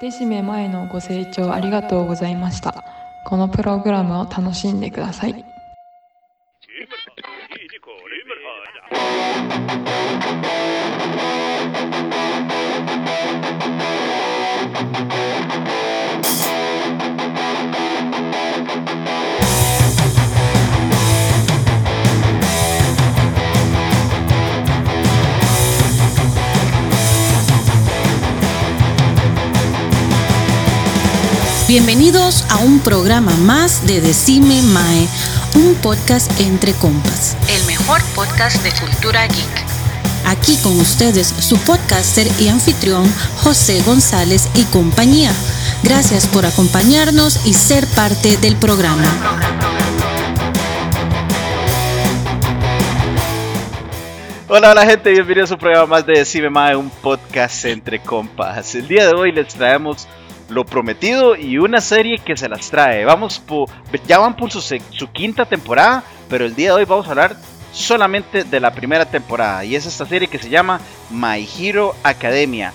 デシメ前のご清聴ありがとうございました。このプログラムを楽しんでください。Bienvenidos a un programa más de Decime Mae, un podcast entre compas, el mejor podcast de cultura geek. Aquí con ustedes su podcaster y anfitrión José González y compañía. Gracias por acompañarnos y ser parte del programa. Hola, hola gente, bienvenidos a un programa más de Decime Mae, un podcast entre compas. El día de hoy les traemos lo prometido y una serie que se las trae. Vamos por, ya van por su, quinta temporada, pero el día de hoy vamos a hablar solamente de la primera temporada. Y es esta serie que se llama My Hero Academia.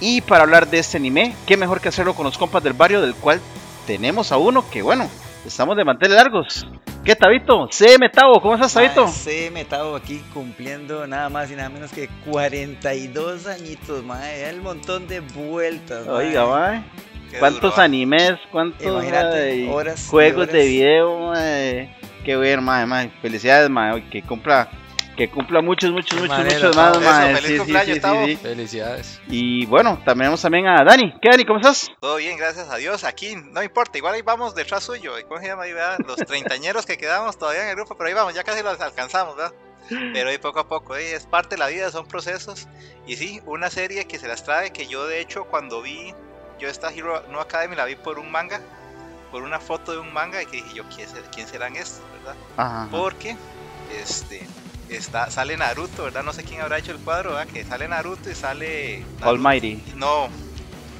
Y para hablar de este anime, qué mejor que hacerlo con los compas del barrio, del cual tenemos a uno que, bueno, estamos de manteles largos. ¿Qué, Tabito? CM Tavo, ¿cómo estás, Tabito? Me estado aquí cumpliendo nada más y nada menos que 42 añitos, mae. El montón de vueltas. Oiga, mae. Qué ¿Cuántos duro, animes? ¿Cuántos horas juegos de video? mae? Qué bien, mae, mae. Felicidades, mae. Que cumpla, que cumpla muchos, muchos, muchos, manera, muchos más, mae. Eso, feliz cumpleaños, Tavo. sí. Felicidades. Y bueno, también tenemos también a Dani. ¿Qué, Dani? ¿Cómo estás? Todo bien, gracias a Dios. Aquí no importa, igual ahí vamos detrás suyo. ¿Cómo se llama ahí, verdad? Los treintañeros que quedamos todavía en el grupo, pero ahí vamos, ya casi los alcanzamos, ¿verdad? Pero ahí poco a poco, ¿eh? es parte de la vida, son procesos. Y sí, una serie que se las trae, que yo de hecho cuando vi, yo esta Hero No Academy la vi por un manga, por una foto de un manga, y que dije yo, ¿quién, ser- quién serán estos, verdad? Ajá. Porque, este, está, sale Naruto, ¿verdad? No sé quién habrá hecho el cuadro, ¿verdad? Que sale Naruto y sale... Naruto- Almighty. no,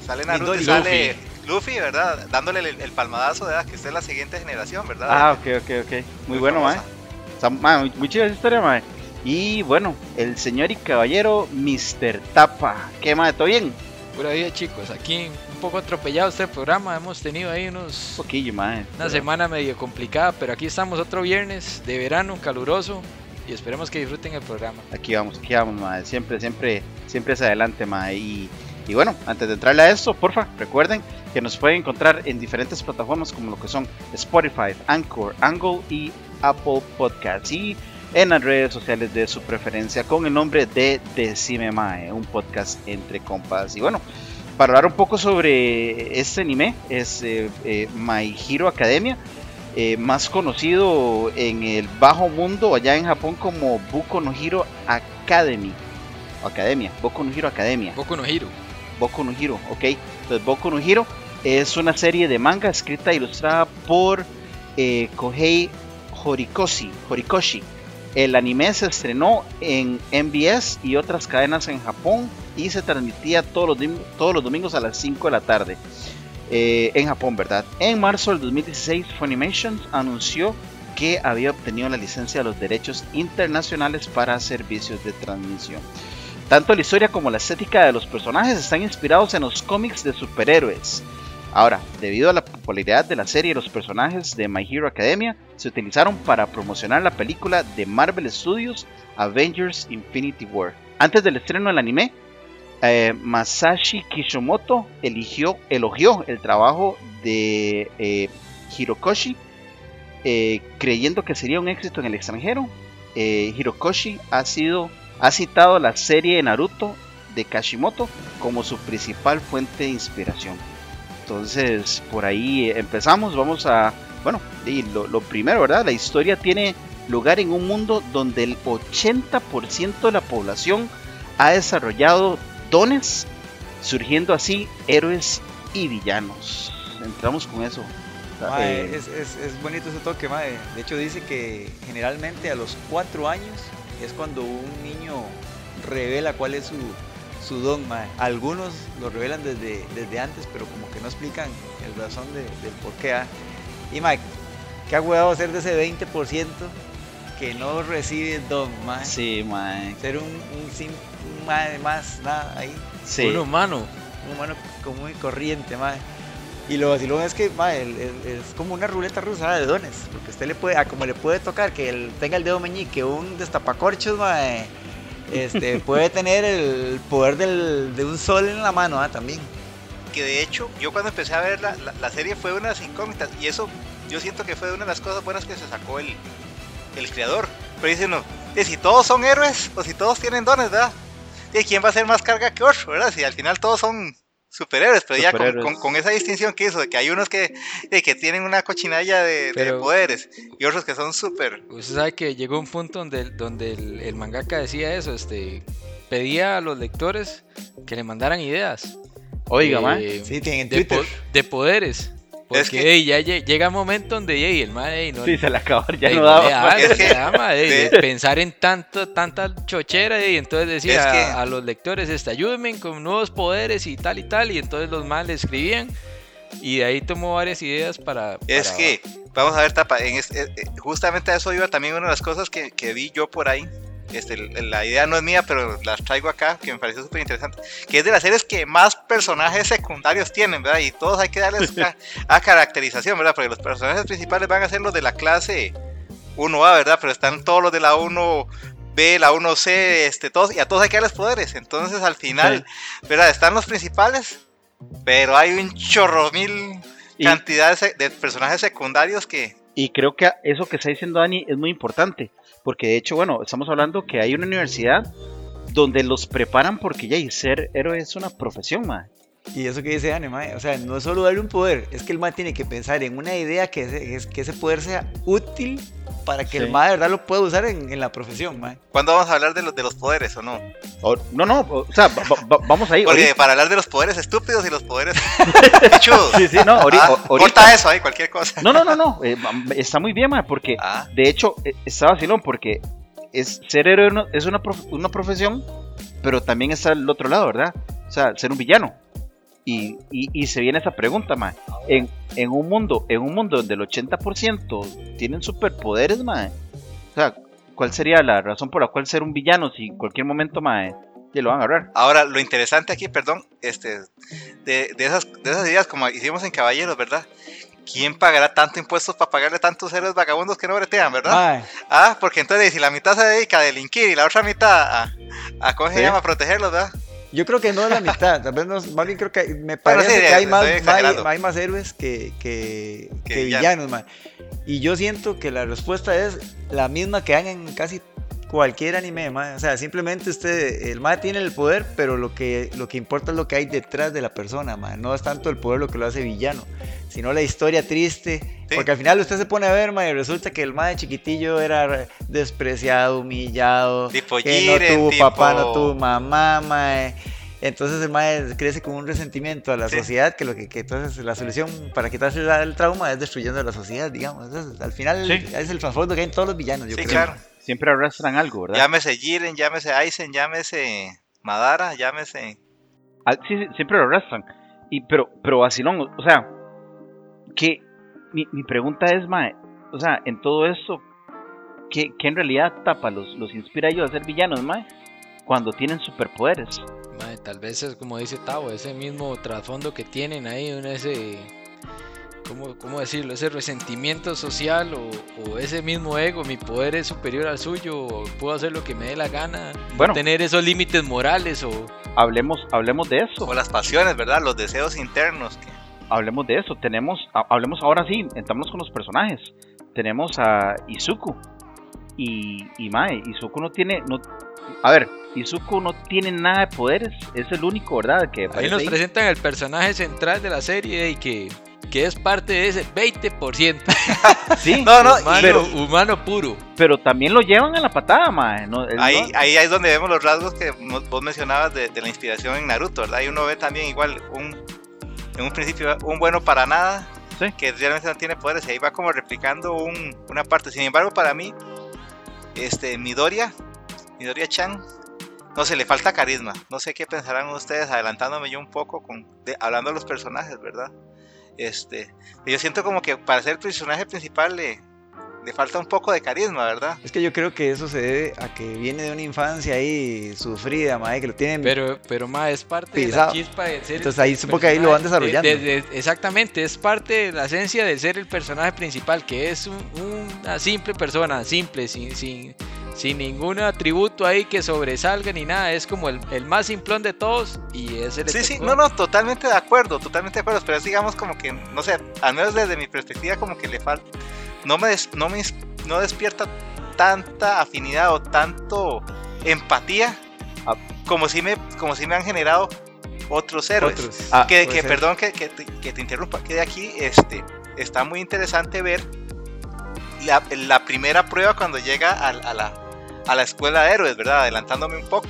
sale Naruto y sale Luffy, ¿verdad? Dándole el, el palmadazo, ¿verdad? Que usted es la siguiente generación, ¿verdad? Ah, ok, ok, ok. Muy Muy bueno, mae. mae, Muy, muy chida esa historia, mae. Y bueno, el señor y caballero Mr. Tapa. ¿Qué, mae? ¿Todo bien? Pura vida chicos, aquí un poco atropellado este programa, hemos tenido ahí unos, Un poquillo, mae. una Pero- semana medio complicada, pero aquí estamos otro viernes de verano caluroso y esperemos que disfruten el programa. Aquí vamos, aquí vamos, mae. Siempre, siempre, siempre es adelante, mae. Y, y bueno, antes de entrarle a esto, porfa, recuerden que nos pueden encontrar en diferentes plataformas como lo que son Spotify, Anchor, Angle y Apple Podcasts. Y en las redes sociales de su preferencia con el nombre de Decime Mae, un podcast entre compas. Y bueno, para hablar un poco sobre este anime, es eh, eh, My Hero Academia, eh, más conocido en el bajo mundo allá en Japón como Boku no Hero Academy. Academia, Boku no Hero Academia. Boku no Hiro. Boku no Hero, ok. Entonces Boku no Hero es una serie de manga escrita e ilustrada por Kohei Horikoshi, Horikoshi. El anime se estrenó en MBS y otras cadenas en Japón y se transmitía todos los, todos los domingos a las 5 de la tarde. eh, en Japón, ¿verdad? En marzo del 2016, Funimation anunció que había obtenido la licencia de los derechos internacionales para servicios de transmisión. Tanto la historia como la estética de los personajes están inspirados en los cómics de superhéroes. Ahora, debido a la popularidad de la serie y los personajes de My Hero Academia, se utilizaron para promocionar la película de Marvel Studios Avengers Infinity War. Antes del estreno del anime, eh, Masashi Kishimoto eligió, elogió el trabajo de eh, Hirokoshi, eh, creyendo que sería un éxito en el extranjero. Hirokoshi ha sido ha citado la serie de Naruto de Kashimoto como su principal fuente de inspiración. Entonces, por ahí eh, empezamos. Vamos a, bueno, y lo, lo primero, ¿verdad? La historia tiene lugar en un mundo donde el 80% de la población ha desarrollado dones, surgiendo así héroes y villanos. Entramos con eso. Mae, Eh, es, es- es bonito ese toque, mae. De hecho, dice que generalmente a los cuatro años es cuando un niño revela cuál es su, su don, mae. Algunos lo revelan desde, desde antes, pero como que no explican el razón de- del por qué. ah. Y, mae, ¿qué ha huevado ser de ese 20% que no recibe don, mae? sí, mae. Ser un, un, sim- un mae más, nada, ahí. Sí. Un humano. un humano común y corriente, mae. Y lo vacilón es que, mae, el- el- es como una ruleta rusa de dones, porque usted le puede, ah, como le puede tocar que él tenga el dedo meñique, un destapacorchos, mae, este, puede tener el poder del- de un sol en la mano, ah, también. que de hecho yo cuando empecé a ver la, la- serie fue una de las incógnitas y eso yo siento que fue una de las cosas buenas que se sacó el, el creador. Pero dice uno, "Eh, si todos son héroes o si todos tienen dones, ¿verdad? ¿Y quién va a hacer más carga que otro, verdad? Si al final todos son superhéroes, pero ya con, Superhéroes. con- con esa distinción que hizo, de que hay unos que, que tienen una cochinalla de, poderes y otros que son súper... Usted sabe que llegó un punto donde, donde el, el mangaka decía eso, este, pedía a los lectores que le mandaran ideas. Oiga, eh. Sí, tienen en de, po- de poderes. Porque que- ey, ya lle- llega un momento donde ey, el mae ey, no, Sí, se le acabó, ya ey, no daba. Es que- ey, de- pensar en tanto, tanta chochera y entonces decía Es que- a, a los lectores, este, ayúdenme con nuevos poderes y tal y tal, y entonces los más le escribían y de ahí tomó varias ideas para... Es para- que, vamos a ver, Tapa, en es- eh, justamente a eso iba también una de las cosas que, que vi yo por ahí. Este, la idea no es mía, pero las traigo acá, que me pareció súper interesante. Que es de las series que más personajes secundarios tienen, ¿verdad? Y todos hay que darles a caracterización, ¿verdad? Porque los personajes principales van a ser los de la clase 1A, ¿verdad? Pero están todos los de la 1B, la 1C, este, todos, y a todos hay que darles poderes. Entonces, al final, ¿verdad? Están los principales, pero hay un chorro mil Y- cantidad de, se- de personajes secundarios que Y creo que eso que está diciendo Dani es muy importante, porque de hecho, bueno, estamos hablando que hay una universidad donde los preparan porque ya y ser héroe es una profesión, mae. Y eso que dice Anne, mae, o sea, no solo darle un poder, es que el mae tiene que pensar en una idea que ese, es- que ese poder sea útil para que el mae de verdad lo pueda usar en, en la profesión, mae. ¿Cuándo vamos a hablar de los, de los poderes o no? O- no, no, o sea, va- va- va- vamos ahí. Porque ahorita. para hablar de los poderes estúpidos y los poderes chudos. Sí, sí, no, ahorita. Ah, ahorita- corta eso ahí, cualquier cosa. No, no, no, no, eh, está muy bien, mae, porque Ah, de hecho eh, está vacilón, porque es, ser héroe no- es una, prof- una profesión, pero también está el otro lado, ¿verdad? O sea, ser un villano. Y, y, y se viene esa pregunta, mae. En, en un mundo, en un mundo donde el 80% tienen superpoderes, mae. O sea, ¿cuál sería la razón por la cual ser un villano si en cualquier momento, mae, te lo van a agarrar? ahora, lo interesante aquí, perdón, este, de, de esas, de esas ideas como hicimos en Caballeros, ¿verdad? ¿Quién pagará tanto impuestos para pagarle tantos héroes vagabundos que no bretean, verdad? Mae, Ah, porque entonces si la mitad se dedica a delinquir y la otra mitad a, a ¿cómo se Sí. llama? A protegerlos, ¿verdad? Yo creo que no es la mitad, tal vez no, más bien creo que me parece sí, que hay más, hay, más héroes que, que, Que que villanos. mae. Y yo siento que la respuesta es la misma que hay en casi cualquier anime, mae. O sea, simplemente usted, el mae tiene el poder, pero lo que, lo que importa es lo que hay detrás de la persona, mae. No es tanto el poder lo que lo hace villano, sino la historia triste. Sí. Porque al final usted se pone a ver, mae, y resulta que el mae chiquitillo era despreciado, humillado, Tipo que Jiren, no tuvo tipo- papá, no tuvo mamá, mae. Entonces el mae crece con un resentimiento a la Sí. sociedad, que lo que, que entonces la solución para quitarse el trauma es destruyendo a la sociedad, digamos. Entonces, al final Sí. es el trasfondo que hay en todos los villanos, yo Sí, creo. claro. Siempre arrastran algo, ¿verdad? Llámese Jiren, llámese Aizen, llámese Madara, llámese... Al- sí, sí, siempre lo arrastran. Y, pero, pero vacilón, o sea, que mi, mi pregunta es, Mae, o sea, en todo esto, ¿qué, qué en realidad tapa los, los inspira a ellos a ser villanos, Mae? Cuando tienen superpoderes. Mae, tal vez es como dice Tavo, ese mismo trasfondo que tienen ahí, un ese, ¿cómo, cómo decirlo? Ese resentimiento social o, o ese mismo ego, mi poder es superior al suyo, o puedo hacer lo que me dé la gana, no Bueno. tener esos límites morales o... Hablemos, hablemos de eso. O las pasiones, ¿verdad? Los deseos internos. que- Hablemos de eso. Tenemos, ha- hablemos ahora sí, entramos con los personajes. Tenemos a Izuku. Y, y Mae, Izuku no tiene, no, a ver, Izuku no tiene nada de poderes. Es el único, ¿verdad? Que Ahí nos ahí. presentan el personaje central de la serie y que, que es parte de ese 20%. Sí, No, no, humano, pero, humano puro. pero también lo llevan a la patada, mae. No, Ahí, no- ahí es donde vemos los rasgos que vos mencionabas de, de la inspiración en Naruto, ¿verdad? Y uno ve también igual un, en un principio un bueno para nada, Sí. que realmente no tiene poderes, y ahí va como replicando un- una parte. Sin embargo, para mí, este, Midoriya, Midoriya Chan, no sé, le falta carisma. No sé qué pensarán ustedes, adelantándome yo un poco con, de- hablando de los personajes, ¿verdad? Este, yo siento como que para ser el personaje principal le, le falta un poco de carisma, ¿verdad? Es que yo creo que eso se debe a que viene de una infancia ahí sufrida, mae, que lo tienen. Pero, pero ma, es parte de Pisado. la chispa de ser. Entonces ahí supongo que ahí lo van de- desarrollando. de- de- exactamente, es parte de la esencia de ser el personaje principal, que es un- una simple persona, simple, sin, sin, sin ningún atributo ahí que sobresalga ni nada. Es como el, el más simplón de todos y es el Sí, sí, no, no, totalmente de acuerdo, totalmente de acuerdo, pero es digamos como que, no sé, al menos desde mi perspectiva como que le falta, no me, des- no me no despierta tanta afinidad o tanto empatía Ah. como si me, como si me han generado otros héroes. Otros. Ah, que, ser. perdón que, que te, que te interrumpa, que de aquí este, está muy interesante ver la, la primera prueba cuando llega a, la, a la escuela de héroes, ¿verdad? Adelantándome un poco,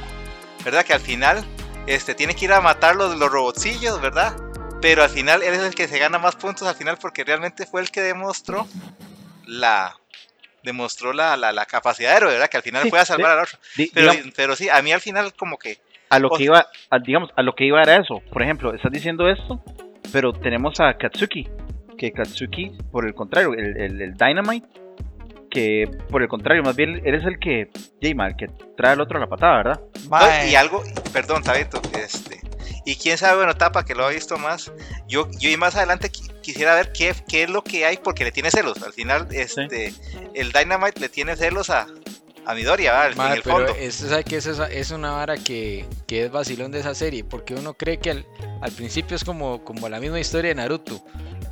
¿verdad? Que al final este, tiene que ir a matar los, los robotcillos, ¿verdad? Pero al final él es el que se gana más puntos al final porque realmente fue el que demostró la demostró la, la, la capacidad de héroe, ¿verdad? Que al final Sí, fue a salvar sí. al otro. Di- Pero, digamos, pero sí, a mí al final como que a lo o- que iba, a- digamos, a lo que iba era eso. Por ejemplo, estás diciendo esto, pero tenemos a Katsuki, que Katsuki, por el contrario, el, el- el Dynamite, que por el contrario, más bien eres el que, Jayma, el que trae al otro a la patada, ¿verdad? Y algo, perdón, Tabito, este, y quién sabe, bueno, Tapa, que lo ha visto más, yo, yo y más adelante qui- quisiera ver qué, qué es lo que hay, porque le tiene celos, al final, este, el Dynamite le tiene celos a, a Midoriya, ¿verdad? en Madre, el pero fondo. eso, ¿sabe qué? Eso es, es una vara que, que es vacilón de esa serie, porque uno cree que al, al principio es como, como la misma historia de Naruto.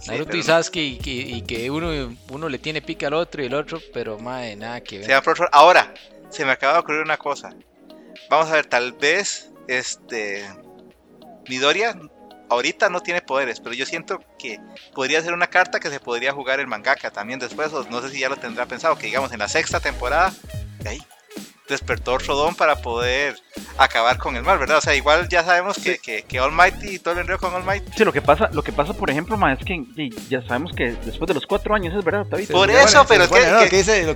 Naruto y. Sasuke y, que- y que uno, uno le tiene pica al otro y el otro, pero madre, nada que ver. Ahora, se me acaba de ocurrir una cosa. Vamos a ver, tal vez, este, Midoriya ahorita no tiene poderes, pero yo siento que podría ser una carta que se podría jugar el mangaka también después, o no sé si ya lo tendrá pensado, que digamos en la sexta temporada, de ahí despertó otro don para poder acabar con el mal, ¿verdad? O sea, igual ya sabemos que, que, que All Might y todo el enredo con All Might. Sí, lo que pasa, lo que pasa, por ejemplo, ma, es que ya sabemos que después de los cuatro años es verdad, David. por eso, pero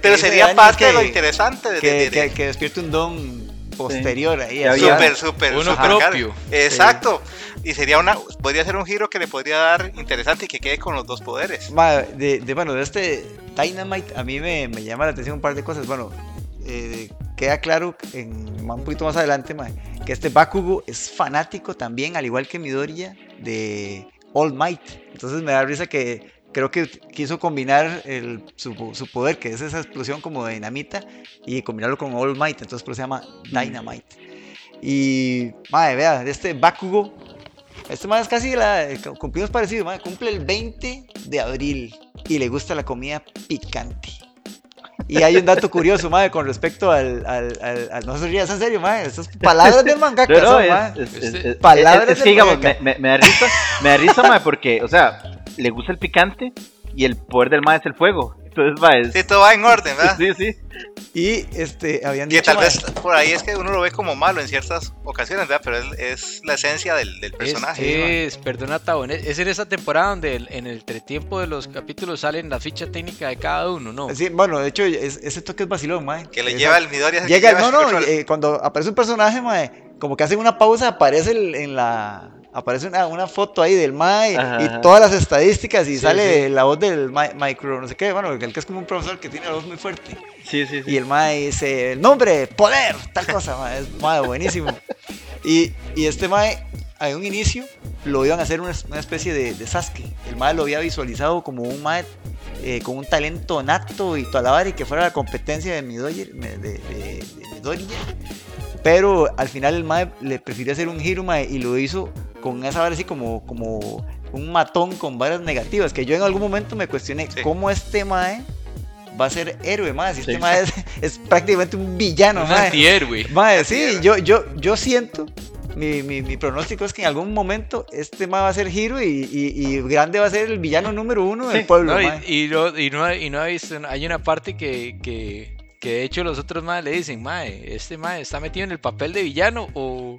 Pero sería parte de lo que- interesante de, que, de- de- que, que despierte un don posterior ahí. Súper, súper, Uno súper propio. caro. Exacto. Y sería una, podría ser un giro que le podría dar interesante y que quede con los dos poderes. Ma, de, de- bueno, de este Dynamite a mí me, me llama la atención un par de cosas. Bueno, eh, queda claro en, un poquito más adelante ma, que este Bakugo es fanático también, al igual que Midoriya, de All Might. Entonces me da risa que creo que quiso combinar el- su, su poder, que es esa explosión como de dinamita, y combinarlo con All Might. Entonces por eso se llama Dynamite. Y, madre, vea, este Bakugo, este más es casi la, cumplimos parecido, mae, cumple el 20 de abril y le gusta la comida picante. Y hay un dato curioso, madre, con respecto al, al, al, al- no se rías en serio, madre, estas palabras del mangaka No, no, son, es, Palabras es- del que digamos, me, mangaka. me- me da risa, me da risa, ma, porque, o sea, le gusta el picante y el poder del ma es el fuego. Entonces, va, es... Sí, todo va en orden, ¿verdad? Sí, sí. Y este, habían dicho, tal mae, vez por ahí es que uno lo ve como malo en ciertas ocasiones, ¿verdad? Pero es, es la esencia del, del personaje. Es, es, perdona, Tabo, en- es en esa temporada donde el- en el entretiempo de los capítulos salen la ficha técnica de cada uno, ¿no? sí, bueno, de hecho, es- ese toque es vacilón, mae. Que le lleva el que Llega, no, no, eh, cuando aparece un personaje, mae, como que hacen una pausa, aparece el- en la. Aparece una, una foto ahí del Mae Ajá, y todas las estadísticas y Sí, sale sí. la voz del Mae- micro, no sé qué, bueno, el que es como un profesor que tiene la voz muy fuerte. Sí, sí, sí. Y el Mae dice, nombre, poder, tal cosa, mae, es mae, buenísimo. Y, y este Mae, a un inicio, lo iban a hacer una, una especie de, de Sasuke. El Mae lo había visualizado como un Mae eh, con un talento nato y toda la vara y que fuera la competencia de Midoriya. De, de, de- de Midoriya. Pero al final el Mae le prefirió hacer un giro Mae, y lo hizo con esa vara así como, como un matón con varas negativas. Que yo en algún momento me cuestioné Sí. cómo este Mae va a ser héroe, Mae. Si este Sí. Mae es, es prácticamente un villano, un Mae. antihéroe. Mae, sí, yo, yo, yo siento. Mi, mi, mi pronóstico es que en algún momento este mae va a ser giro y, y, y Grande va a ser el villano número uno del Sí, pueblo. No, y, mae. y no, y, no, y no hay una parte que, que, que de hecho los otros más le dicen, mae, este mae está metido en el papel de villano o...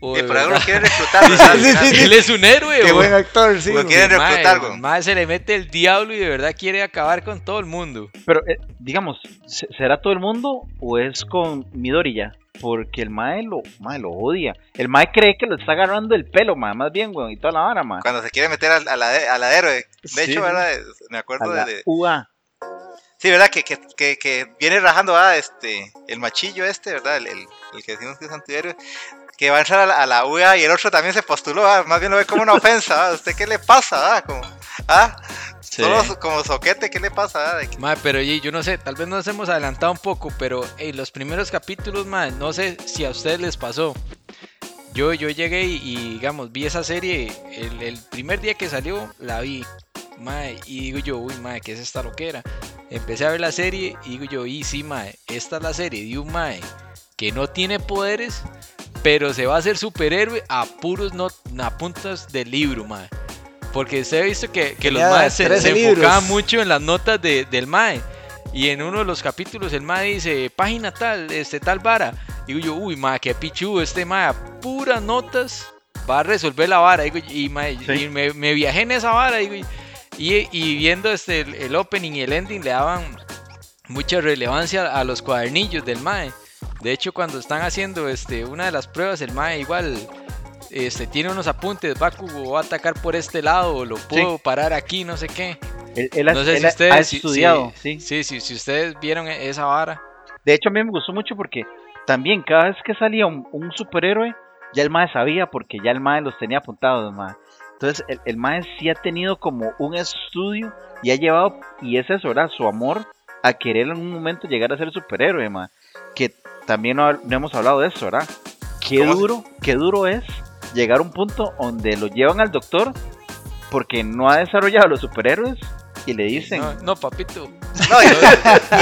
de por ahí lo quieren reclutar, ¿verdad? Sí, sí, sí. él es un héroe. Qué buen actor, sí. Lo güey. quieren mae, reclutar, güey. mae se le mete el diablo y de verdad quiere acabar con todo el mundo. Pero, eh, digamos, ¿se- ¿será todo el mundo o es con Midori ya? Porque el mae lo, mae lo odia. El mae cree que lo está agarrando el pelo, mae, más bien, weón, y toda la vara, mae. Cuando se quiere meter al, a, la, a la héroe. De Sí, hecho. ¿verdad? Me A acuerdo la de, UA. Sí, ¿verdad? Que, que, que, que viene rajando este, el machillo este, ¿verdad? El, el, el que decimos que es antihéroe. Que va a entrar a la, a la UEA y el otro también se postuló, ah, más bien lo ve como una ofensa. ah, ¿Usted qué le pasa? ah? Como, ah, Sí. solo so- como soquete, ¿qué le pasa? que- Mae, pero yo no sé, tal vez nos hemos adelantado un poco, pero en los primeros capítulos, mae, no sé si a ustedes les pasó. Yo, yo llegué y, y, digamos, vi esa serie, el, el primer día que salió, la vi. Mae, y digo yo, uy, mae, ¿qué es esta loquera? Empecé a ver la serie y digo yo, y sí, mae, esta es la serie de un mae que no tiene poderes, pero se va a hacer superhéroe a puros no, a puntas del libro, mae. Porque usted ha visto que, que los maes se, 13 se libros. enfocaban mucho en las notas de- del mae. Y en uno de los capítulos el mae dice, página tal, este tal vara. Digo yo, uy, mae, qué pichudo este mae, a puras notas va a resolver la vara. Digo, y mae, Sí. y me, me viajé en esa vara. Digo, y, y viendo este, el, el opening y el ending le daban mucha relevancia a los cuadernillos del mae. De hecho, cuando están haciendo este, una de las pruebas, el mae igual este, tiene unos apuntes, Bakugo va a atacar por este lado, lo puedo parar aquí, no sé qué. Él, no sé él si ustedes ha estudiado, si- sí. sí, sí, si ustedes vieron e- esa vara. De hecho, a mí me gustó mucho porque también cada vez que salía un, un superhéroe, ya el mae sabía porque ya el mae los tenía apuntados, mae. Entonces, el, el mae sí ha tenido como un estudio y ha llevado, y es eso, ¿verdad? Su amor a querer en un momento llegar a ser superhéroe, mae. Que también no, no hemos hablado de eso, ¿verdad? Qué ¿Cómo se- duro, qué duro es llegar a un punto donde lo llevan al doctor porque no ha desarrollado los superhéroes y le dicen, No, no, papito. No, y,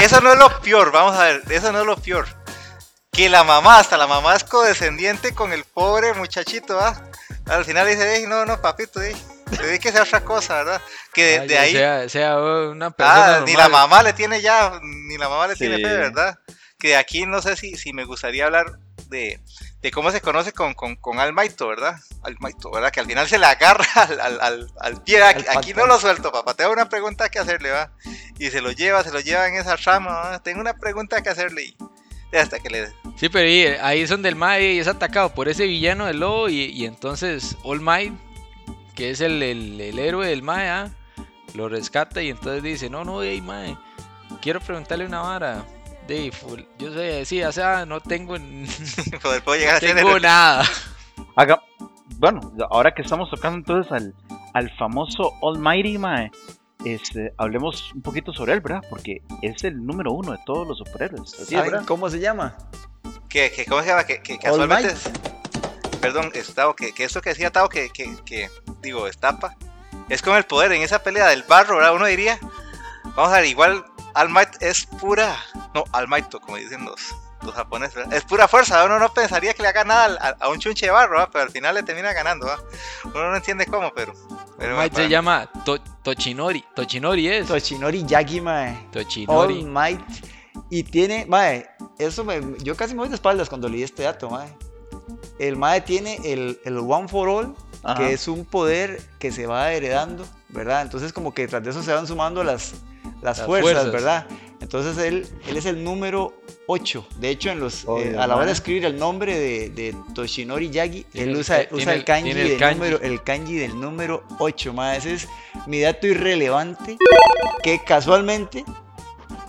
y eso no es lo peor, vamos a ver, eso no es lo peor. Que la mamá, hasta la mamá es codescendiente con el pobre muchachito, ¿ah? Al final dice, "Ey, no, no, papito, ey, dedíquese a otra cosa, ¿verdad? Que de, de ahí, Sea, sea una persona ah, ni la mamá le tiene ya, ni la mamá le tiene Sí. fe, ¿verdad? Que de aquí no sé si, si me gustaría hablar de, de cómo se conoce con, con, con Almaito, ¿verdad? Almaito, ¿verdad? Que al final se le agarra al, al, al, al pie. Aquí, no lo suelto, papá. Tengo una pregunta que hacerle, ¿va? Y se lo lleva, se lo lleva en esa rama, ¿va? Tengo una pregunta que hacerle. Y hasta que le. Sí, pero ahí, ahí es donde el Mae es atacado por ese villano del lobo y, y entonces All Might, que es el, el- el héroe del Mae, ah, lo rescata y entonces dice, no, no, hey, Mae, quiero preguntarle una vara. De, full- yo sé, sí, o sea, no tengo, n- Poder, puedo llegar a ser tengo nada. Haga, bueno, ahora que estamos tocando entonces al, al famoso Almighty Mae, este, hablemos un poquito sobre él, ¿verdad? Porque es el número uno de todos los superhéroes. ¿así es, ¿Saben verdad? cómo se llama? que, que- ¿Cómo se llama? Que, casualmente. Es- perdón, es Tao, que, que eso que decía Tao, que, que, que, digo, estapa. Es con el poder en esa pelea del barro, ¿verdad? Uno diría. Vamos a ver, igual All Might es pura. No, All Might, como dicen los, los japoneses, ¿verdad? Es pura fuerza. Uno no pensaría que le haga nada a, a un chunche de barro, ¿verdad? Pero al final le termina ganando, ¿verdad? Uno no entiende cómo, pero. pero All Might se llama To- Tochinori, Tochinori es, Toshinori Yagi, mae. All Tochinori. Might. Y tiene, mae, eso me, yo casi me voy de espaldas cuando leí este dato, mae. El mae tiene el, el One for All, Ajá. que es un poder que se va heredando, ¿verdad? Entonces como que tras de eso se van sumando las, las, Las fuerzas, fuerzas. ¿verdad? Entonces él, él es el número 8. De hecho, en los, eh, a la hora de escribir el nombre de, de Toshinori Yagi, él el- usa, usa el- el kanji, el del kanji. Número, el kanji del número 8, mae. Ese es mi dato irrelevante que casualmente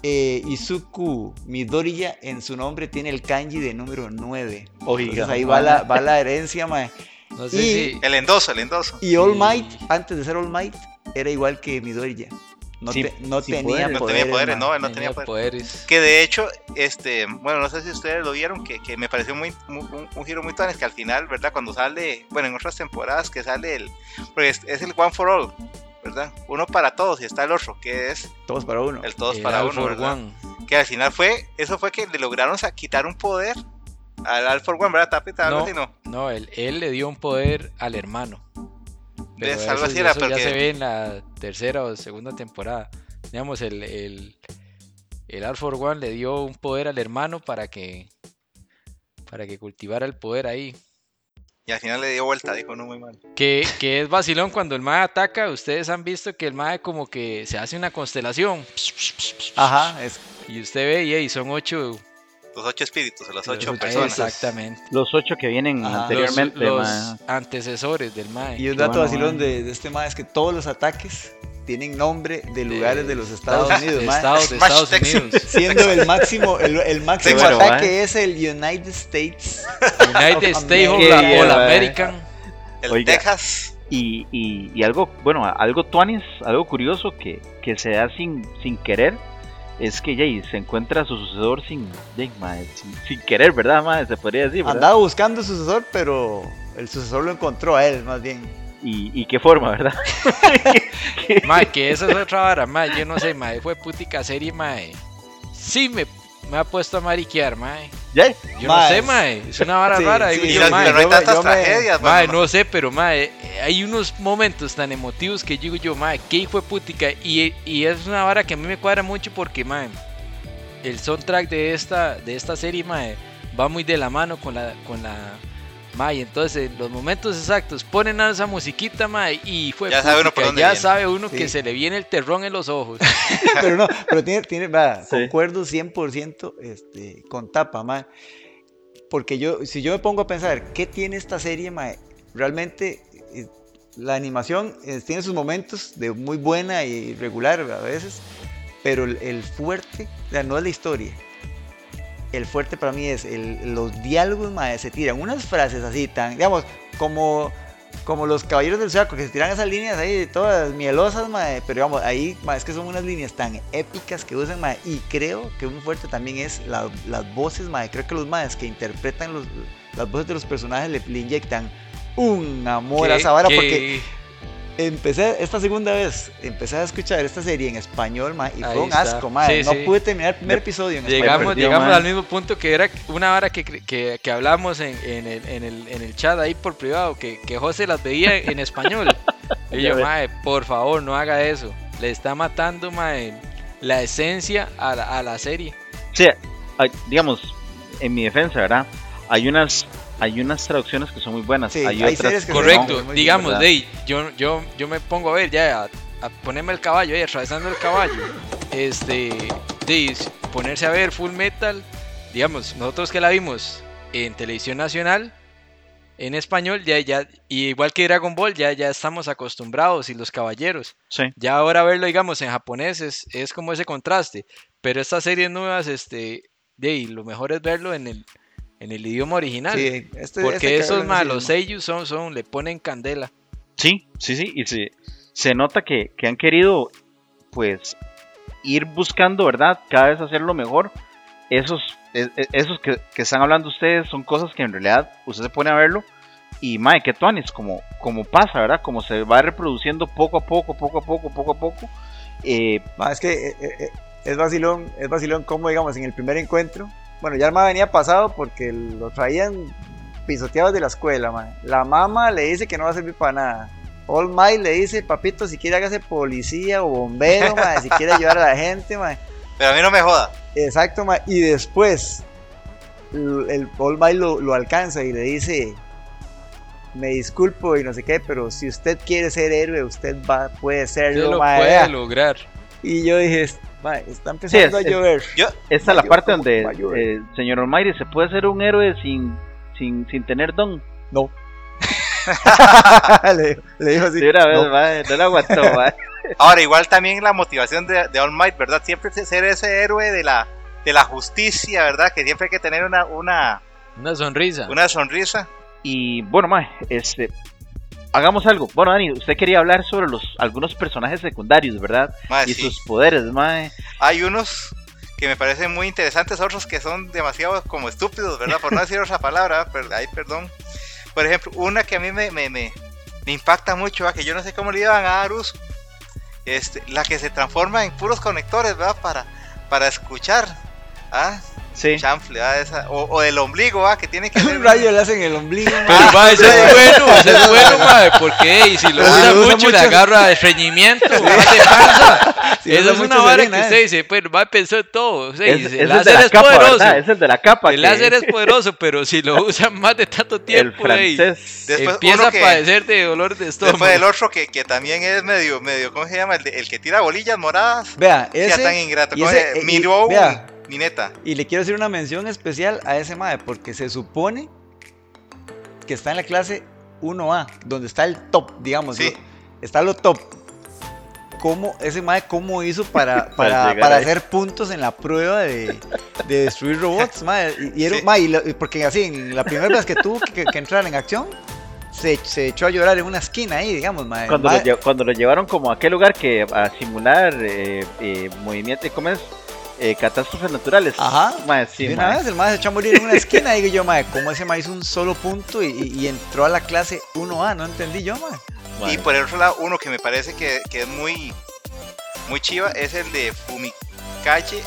eh, Izuku Midoriya en su nombre tiene el kanji de número 9. Oiga, Entonces ahí va la, va la herencia, mae. No sé y- si... El endoso, el endoso. Y All. Might, antes de ser All Might, era igual que Midoriya. No, Sin- te- no tenía poderes. No tenía poderes, mae. no, él no tenía tenía poderes. poderes. Que de hecho, este, bueno, no sé si ustedes lo vieron, que, que me pareció muy, muy- un, un giro muy tan que al final, ¿verdad? Cuando sale, bueno, en otras temporadas que sale el, pues es el One for All, ¿verdad? Uno para todos y está el otro, que es Todos para uno. el todos El para All uno, for ¿verdad? One. Que al final fue, eso fue que le lograron quitar un poder al All for One, ¿verdad? Tapita, No. así, ¿no? No, él, él le dio un poder al hermano. Pero. Algo así era, eso ya se ve en la tercera o segunda temporada. Digamos, el, el, el All for One le dio un poder al hermano para que para que cultivara el poder ahí. Y al final le dio vuelta, dijo, no, muy mal. Que, que es vacilón cuando el mae ataca. Ustedes han visto que el mae como que se hace una constelación. Ajá, es Y usted ve y son ocho, Los ocho espíritus, las ocho los- personas. Exactamente. Los ocho que vienen Ajá. Los, anteriormente, los mae. antecesores del mae. Y un dato vacilón de, de este mae es que todos los ataques tienen nombre de lugares de, los Estados, Estados Unidos, de. Estados, de Estados. Unidos. Siendo el máximo, el, el máximo bueno, ataque mae. es el United States. United States All Yeah, American. El Oiga. Texas. Y, y, y algo, bueno, algo tuanis, algo curioso que, que se da sin, sin querer, es que Jay se encuentra a su sucesor sin, Jay, mae, sin, sin querer, ¿verdad, mae? Se podría decir, ¿verdad? Andaba buscando sucesor, pero el sucesor lo encontró a él, más bien. Y, y qué forma, ¿verdad? Mae, que esa es otra vara, mae. Yo no sé, mae. Fue putica serie, mae. Sí me, me ha puesto a mariquear, mae. Jay, Yo Mae, no sé, mae. Es una vara sí, rara. sí, digo Y yo, mae. tragedias, Mae, bueno, no sé, pero mae, hay unos momentos tan emotivos que digo yo, mae, qué hijo de putica. Y, y es una vara que a mí me cuadra mucho porque, mae, el soundtrack de esta, de esta serie, mae, va muy de la mano con la, con la, mae. Entonces, en los momentos exactos ponen a esa musiquita, y fue Ya sabe uno por dónde ya viene. sabe uno Sí. que se le viene el terrón en los ojos. pero no, pero tiene, tiene va, Sí. concuerdo 100% este, con Tapa, mae. Porque yo, si yo me pongo a pensar, ¿qué tiene esta serie? Realmente, eh, la animación eh, tiene sus momentos de muy buena y regular a veces, pero el, el fuerte, o sea, no es la historia. El fuerte para mí es el- los diálogos, mae, se tiran unas frases así tan, digamos, como, como los caballeros del Zodiaco, que se tiran esas líneas ahí todas mielosas, mae, pero digamos, ahí mae, es que son unas líneas tan épicas que usan, mae, y creo que un fuerte también es la- las voces, mae, creo que los maes que interpretan los, las voces de los personajes le, le inyectan un amor a esa vara, porque empecé esta segunda vez, empecé a escuchar esta serie en español, mae, y Ahí fue un está. asco, mae, Sí, no sí. pude terminar el primer episodio en español. Llegamos, perdió, llegamos al mismo punto que era una vara que, que, que hablamos en, en el, en, el, en el chat ahí por privado, que, que José las veía en español. y yo, mae, por favor, no haga eso. Le está matando, mae, la esencia a la, a la serie. Sí, digamos, en mi defensa, ¿verdad? Hay unas, hay unas traducciones que son muy buenas. Sí, hay, hay otras series que no. Correcto, muy bien, digamos. Dey, yo, yo, yo me pongo a ver ya, a, a ponerme el caballo, ahí, atravesando el caballo. Este, Dey, ponerse a ver Full Metal, digamos, nosotros que la vimos en televisión nacional, en español, ya, ya, y igual que Dragon Ball, ya, ya estamos acostumbrados y los caballeros. Sí, Ya ahora verlo, digamos, en japonés es, es como ese contraste. Pero estas series nuevas, este, Dey, lo mejor es verlo en el, en el idioma original. Sí, este- Porque este esos malos, seiyuu son, son, le ponen candela. sí, sí, sí. Y se, se nota que, que han querido, pues, ir buscando, ¿verdad? Cada vez hacerlo mejor. Esos, e- e- esos que, que están hablando ustedes son cosas que en realidad usted se pone a verlo. Y, mae, que tuanis, como, como pasa, ¿verdad? Como se va reproduciendo poco a poco, poco a poco, poco a poco. Eh, Ma, es que eh, eh, eh, es vacilón, es vacilón como digamos en el primer encuentro. Bueno, ya el ma venía pasado porque lo traían pisoteados de la escuela, ma. La mamá le dice que no va a servir para nada. All Might le dice, papito, si quiere hágase policía o bombero, ma, si quiere ayudar a la gente, ma. Pero a mí no me joda. Exacto, ma. Y después el, el All Might lo, lo alcanza y le dice, me disculpo y no sé qué, pero si usted quiere ser héroe, usted va, puede Se serlo, lo puede vea". lograr. Y yo dije, "Ma, está empezando es- a llover. Yo, esta es la parte donde eh, señor Almighty se puede ser un héroe sin, sin, sin tener don. No. le, le dijo así. Sí, una vez, "No". mae, no lo aguantó, mae. Ahora, igual también la motivación de, de All Might, ¿verdad? Siempre ser ese héroe de la, de la justicia, ¿verdad? Que siempre hay que tener una, una, Una sonrisa. una sonrisa. Y bueno, mae, este, hagamos algo. Bueno, Dani, usted quería hablar sobre los algunos personajes secundarios, ¿verdad? Mae, y sí. sus poderes, mae. Hay unos que me parecen muy interesantes, otros que son demasiado como estúpidos, ¿verdad? Por no decir otra palabra, pero ahí perdón. Por ejemplo, una que a mí me, me, me, me impacta mucho, ¿verdad? que yo no sé cómo le iban a dar uso. Este, la que se transforma en puros conectores, ¿verdad? Para, para escuchar. ¿Ah? Sí. Chanfle, ¿verdad? Esa- o, o del ombligo, ¿verdad? Que tiene que Un rayo le hacen el ombligo. Pero va, ese es bueno, ese es bueno, mae, porque ey, si lo Pero si usa lo usa mucho, le agarra estreñimiento, más de panza. Si Eso usa es una vara que ¿eh? usted dice, pues va a pensar todo. o sea, Es, y es el el láser la es capa, poderoso. ¿verdad? Es el de la capa. El que- láser es poderoso, pero si lo usa más de tanto el tiempo, ey, francés. Después empieza a que- padecer de dolor de estómago. Después del otro que, que también es medio, medio, ¿cómo se llama? El, de- el que tira bolillas moradas. Vea, Ya tan ese. ingrato. y ¿cómo ese- se- y- Miró vea. Ni neta. Y le quiero hacer una mención especial a ese mae, porque se supone que está en la clase 1A, donde está el top, digamos. Sí. está lo top. cómo, ese mae cómo hizo para, para, para hacer puntos en la prueba de, de destruir robots, mae. Y, y era, Sí. mae, y lo- porque así, en la primera vez que tuvo que, que entrar en acción, se, se echó a llorar en una esquina ahí, digamos, mae. Cuando, Mae- lo, cuando lo llevaron como a aquel lugar que a simular eh, eh, movimiento, ¿cómo es? Eh, catástrofes naturales. Ajá. Mae, sí, de una mae. vez el mae se echó a morir en una esquina digo yo, mae, ¿cómo ese mae hizo un solo punto y, y- y entró a la clase 1A? No entendí yo, mae. Mae. Y por el otro lado, uno que me parece que, que es muy, muy chiva es el de Fumikache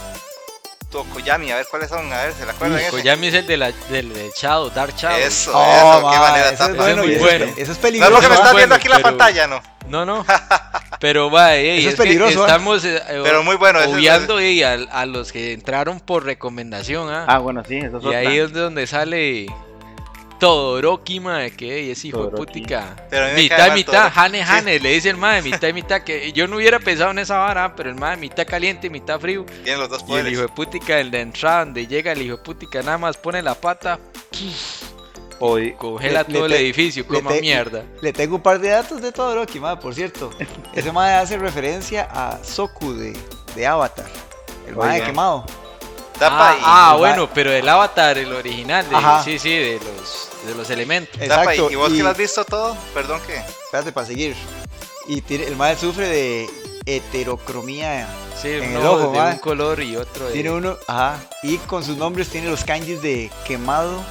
Tokoyami. A ver cuáles son, a ver, ¿se la acuerdan? ese? Koyami es el de la, del de Shadow, Dark Shadow. Eso, Oh, eso, qué manera eso es bueno, muy bueno. Es, eso es No es peligroso. lo que me es estás bueno, viendo aquí en la pantalla, ¿no? No, no. Pero va, ey, Eso es es, peligroso, ¿eh? estamos eh, Pero muy bueno. ese es- obviando ey, a, a los que entraron por recomendación. ¿ah? Ah, bueno, sí, eso es y ahí es de donde sale Todoroki, mae, que ey, es hijo de putica. Mitad y mitad, Todoroki. Hane Sí. Hane, le dice el mae, mitad y mitad, que yo no hubiera pensado en esa vara, pero el mae mitad caliente, mitad frío. Tiene los dos Y el poderes. hijo de putica, el de entrada, donde llega el hijo de putica, nada más pone la pata, O- congela Le- todo le el edificio, te- mierda. Le tengo un par de datos de Todoroki, mae, por cierto. Ese mae hace referencia a Soku de, de Avatar. El Oiga. quemado. Tapa ah, y, ah, el bueno, pero el avatar, el original, de, sí, sí, de los, de los elementos. tapa y, Exacto. y vos que y- lo has visto todo, perdón que. Espérate para seguir. Y el mae sufre de heterocromía. Sí, En uno el ojo, de va. un color y otro de... Tiene uno, ajá. Y con sus nombres tiene los kanjis de quemado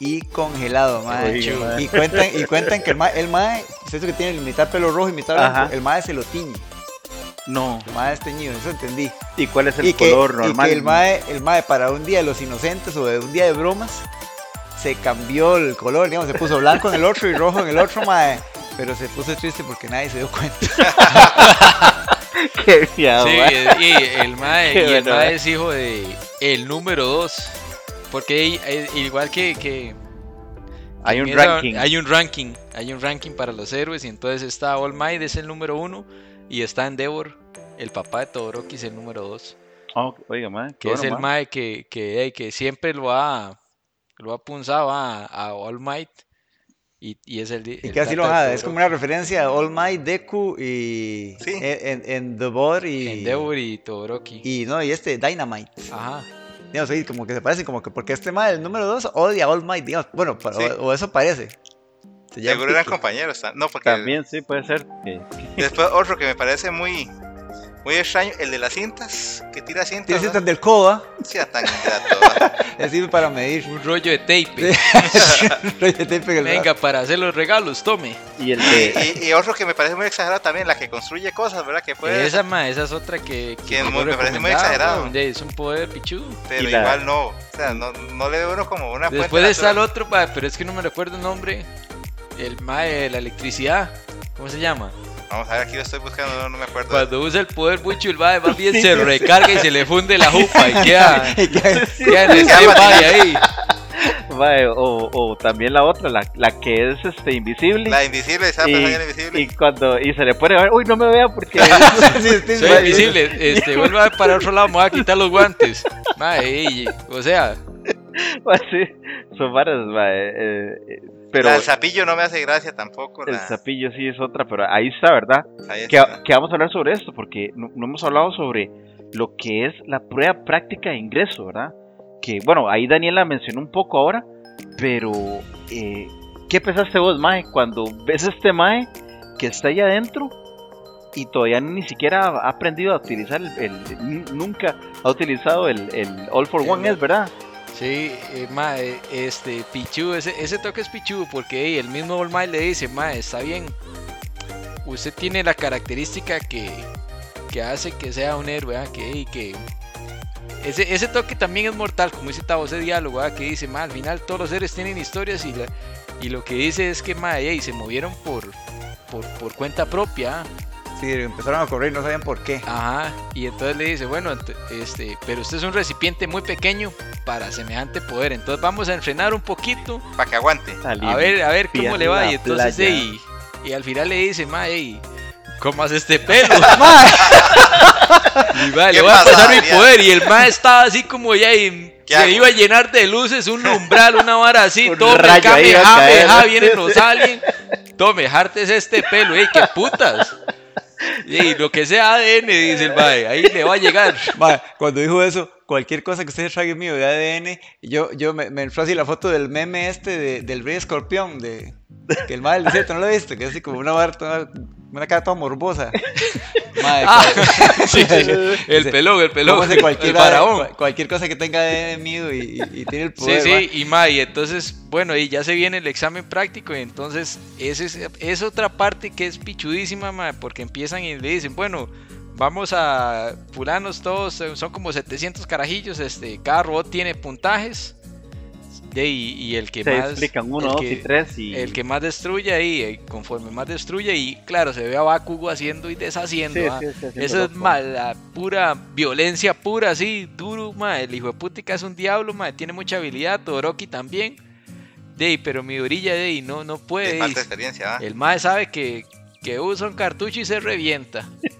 y congelado, mae. Mae. Y cuentan, y cuentan que el mae, el mae, es eso que tiene el mitad pelo rojo y mitad blanco, Ajá. el mae se lo tiñe. No. El mae es teñido, eso entendí. ¿Y cuál es el y que, color y normal? que el mae, el mae para un día de los inocentes o de un día de bromas se cambió el color, digamos, se puso blanco en el otro y rojo en el otro, mae. Pero se puso triste porque nadie se dio cuenta. Qué fiado, Sí, mae. y el mae, y el mae es hijo de el número 2. Porque hay- hay- igual que, que Hay un en ranking. Hay un ranking, hay un ranking para los héroes y entonces está All Might es el número 1 y está Endeavor, el papá de Todoroki es el número 2. Oh, oiga, mae. Que es el mae que, que, que siempre lo ha, lo ha punzado a, a All Might. Y, y es el. Y el así lo haga, es como una referencia a All Might, Deku y Sí. en, en The Bot y, Endeavor y Todoroki. y no, y este Dynamite. Ajá. Digamos, como que se parecen, como que porque este mae, el número 2, odia a All Might, digamos, bueno, Sí. o, o eso parece. Se Seguro eran compañeros. ta- No, porque También sí puede ser. que- después otro que me parece muy, muy extraño, el de las cintas, que tira cintas. Tiene ¿no? citas del coda, Sea tan ingrato. le sirve para medir. Un rollo de tape. Rollo de tape el Venga, para hacer los regalos, tome. Y el de. y, y otro que me parece muy exagerado también, la que construye cosas, ¿verdad? Que puede, Esa, ma, esa es otra que. Que es muy- me parece muy exagerado. Es un poder pichudo. pero la- igual no. O sea, no, no le veo uno como una Después está el otro, ma, pero es que no me recuerdo el nombre. El ma de la electricidad. ¿Cómo se llama? Vamos a ver, aquí lo estoy buscando, no, no me acuerdo. Cuando usa el poder mucho, el ma más bien se recarga y se le funde la jupa y queda, Y queda en stand-by ahí. mae, o, o también la otra, la, la que es este invisible. La invisible, estaba y, invisible. y cuando y se le pone a ver, uy, no me vea porque Sí, Soy invisible. Este, vuelva para otro lado, me voy a quitar los guantes. Ma, ey, o sea, así son varas, mae, eh, pero del sapillo no me hace gracia tampoco. el la- zapillo sí es otra, pero ahí está, ¿verdad? ahí Que, está. que vamos a hablar sobre esto, porque no, no hemos hablado sobre lo que es la prueba práctica de ingreso, ¿verdad? Que bueno, ahí Daniela mencionó un poco ahora, pero eh, ¿qué pensaste vos, Mae, cuando ves a este Mae que está ahí adentro y todavía ni siquiera ha aprendido a utilizar el, el- nunca ha utilizado el, el All for One, El- es verdad? Sí, eh, ma, eh, este, Pichu, ese, ese toque es Pichu, porque el mismo All Might le dice, ma, está bien, usted tiene la característica que, que hace que sea un héroe, ¿ah? que, que ese, ese toque también es mortal, como dice Tavo, ese diálogo, ¿ah? que dice, ma, al final todos los seres tienen historias y, la- y lo que dice es que, ma, se movieron por, por, por cuenta propia, ¿ah? Empezaron a correr y no sabían por qué. Ajá, y entonces le dice, bueno, este, pero usted es un recipiente muy pequeño para semejante poder, entonces vamos a entrenar un poquito, Para que aguante. a ver, a ver cómo le va, y entonces, ey, y al final le dice, ma, ey, ¿cómo hace este pelo? y va, le ¿Qué voy a pasar mi poder, y el ma estaba así como ya, y ¿Qué se iba a llenar de luces, un umbral, una vara así, Un tome, came, ja, vienen los aliens, tome, jartes este pelo, ey, qué putas. Y lo que sea ADN, dice el mae, ahí le va a llegar. Ma, cuando dijo eso, cualquier cosa que ustedes traigan mío de ADN, yo, yo me, me así la foto del meme este de- del rey escorpión, de, que el mal desierto, ¿no lo viste? Que es así como una, toda- una cara toda morbosa. Ma, Ah, sí, sí, el Sí. pelón, el pelón, ¿Cómo hace el cualquier, cualquier cosa que tenga ADN mío y, y- y tiene el Sí, poder. sí, y ma, y entonces, bueno, y ya se viene el examen práctico, y entonces ese es, es otra parte que es pichudísima, ma, porque empiezan y le dicen, bueno, vamos a fulanos todos, eh, son como 700 carajillos, este, cada robot tiene puntajes, de, y, y el que Se más... explican uno, el dos que- y tres y... El que más destruye ahí, eh, conforme más destruye, y claro, se ve a Bakugo haciendo y deshaciendo. Sí, ah. sí, sí, haciendo Eso es ma, la pura violencia pura, así, duro, ma. El hijo de putica es un diablo, ma. Tiene mucha habilidad, Todoroki también. Dey, pero mi orilla, dey, no, no puede. falta y experiencia, ¿ah? el mae sabe que, que usa un cartucho y se revienta.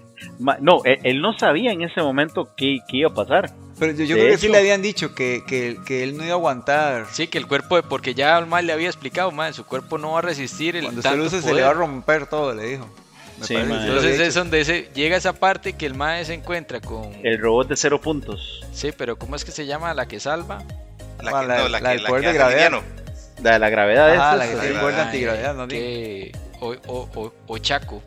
No, él, él no sabía en ese momento qué, qué iba a pasar. Pero yo, yo creo que sí hecho- le habían dicho que, que, que él no iba a aguantar. Sí, que el cuerpo, porque ya el mae le había explicado, mae, su cuerpo no va a resistir el Cuando se tanto se poder. le va a romper todo, le dijo. Sí, Entonces es donde se, llega esa parte que el mae se encuentra con... El robot de cero puntos. Sí, pero ¿cómo es que se llama la que salva? La Ah, que, la- no, la, la que, del la poder que de gravedad. La de la gravedad esa, la que sí. tiene el la- poder de antigravedad, ¿no? que... O, o, o, Ochaco.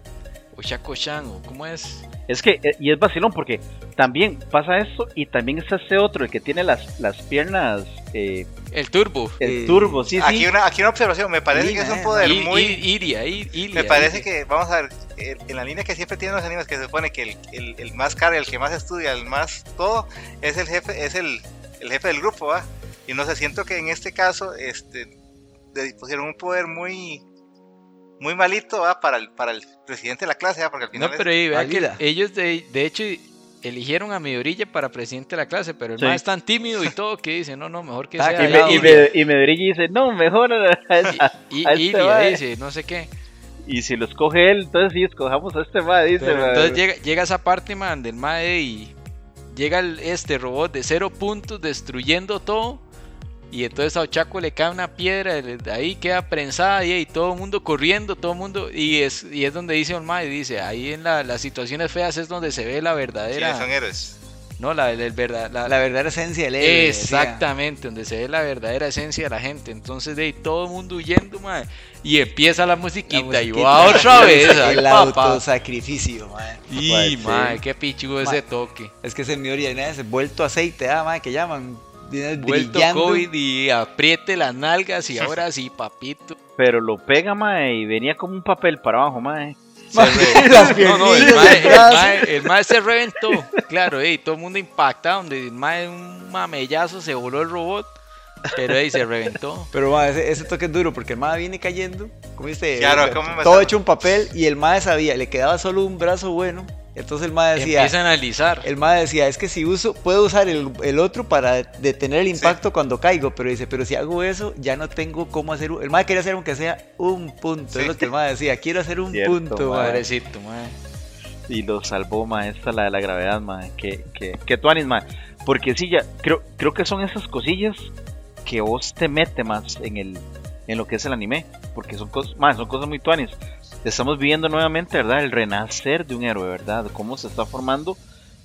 Ochaco Shan, o ¿cómo es? Es que, eh, y es vacilón porque también pasa esto y también está este otro, el que tiene las, las piernas, eh, El Turbo. el Eh, turbo, sí, sí. Aquí una, aquí una observación, me parece que es un poder I- muy... Iria, I- Ilia, Me parece que, vamos a ver, en la línea que siempre tienen los animes, que se supone que el, el, el más caro, el que más estudia, el más todo, es el jefe, es el, el jefe del grupo, ¿va? Y no sé, siento que en este caso, este, le pusieron un poder muy, muy malito, ¿va? Para el, para el presidente de la clase, ¿va? Porque al final No, pero ahí vea que válida. ellos de, de hecho eligieron a mi orilla para presidente de la clase, pero el Sí. más es tan tímido y todo que dice, no, no, mejor que Ah, sea Y me, y, me, y me dirige y dice, no, mejor a, a- este Ilia, dice, no sé qué. Y si lo escoge él, entonces sí, escojamos a este ma, dice. Pero entonces llega, llega esa parte, man, del mae y llega el- este robot de cero puntos destruyendo todo. Y entonces a Ochaco le cae una piedra, ahí queda prensada y, y todo el mundo corriendo, todo el mundo. Y es, y es donde dice Olma, y dice, ahí en la- las situaciones feas es donde se ve la ¿quiénes verdadera. son héroes? No, la, el verdad, la, La verdadera esencia del héroe. decía. Exactamente, donde se ve la verdadera esencia de la gente. Entonces, de ahí todo el mundo huyendo, mae. Y empieza la La musiquita, y musiquita, va otra vez. El autosacrificio, man. Y, sí. mae, qué pichudo ese toque. Es que ese mi orilla es vuelto aceite, ah, man, que llaman. Vuelto brillando. COVID y apriete las nalgas y ahora sí, papito. Pero lo pega, ma, y venía como un papel para abajo, ma. Se re- Las no, no, el mae, el, mae- el mae se reventó. Claro, ey, todo el mundo impactado. Donde el mae un mamellazo se voló el robot. Pero ahí se reventó. Pero ma, ese, ese toque es duro porque el mae viene cayendo, como dice, Claro, eh, ¿cómo me todo hecho un papel y el mae sabía, le quedaba solo un brazo bueno. Entonces el mae decía, Empieza a analizar. el mae decía, es que si uso, puedo usar el, el otro para detener el impacto cuando caigo, pero dice, pero si hago eso, ya no tengo cómo hacer, un-". el mae quería hacer aunque sea un punto, es Sí. lo que el mae decía, quiero hacer un Cierto, punto, mae. mae. Pobrecito, mae. Y lo salvó, ma, esta la de la gravedad, ma. Que, que, que tuanis, ma. Porque sí, ya, creo, creo que son esas cosillas que vos te mete más en el en lo que es el anime. Porque son cosas, ma, son cosas muy tuanis. Estamos viviendo nuevamente, ¿verdad? El renacer de un héroe, ¿verdad? Cómo se está formando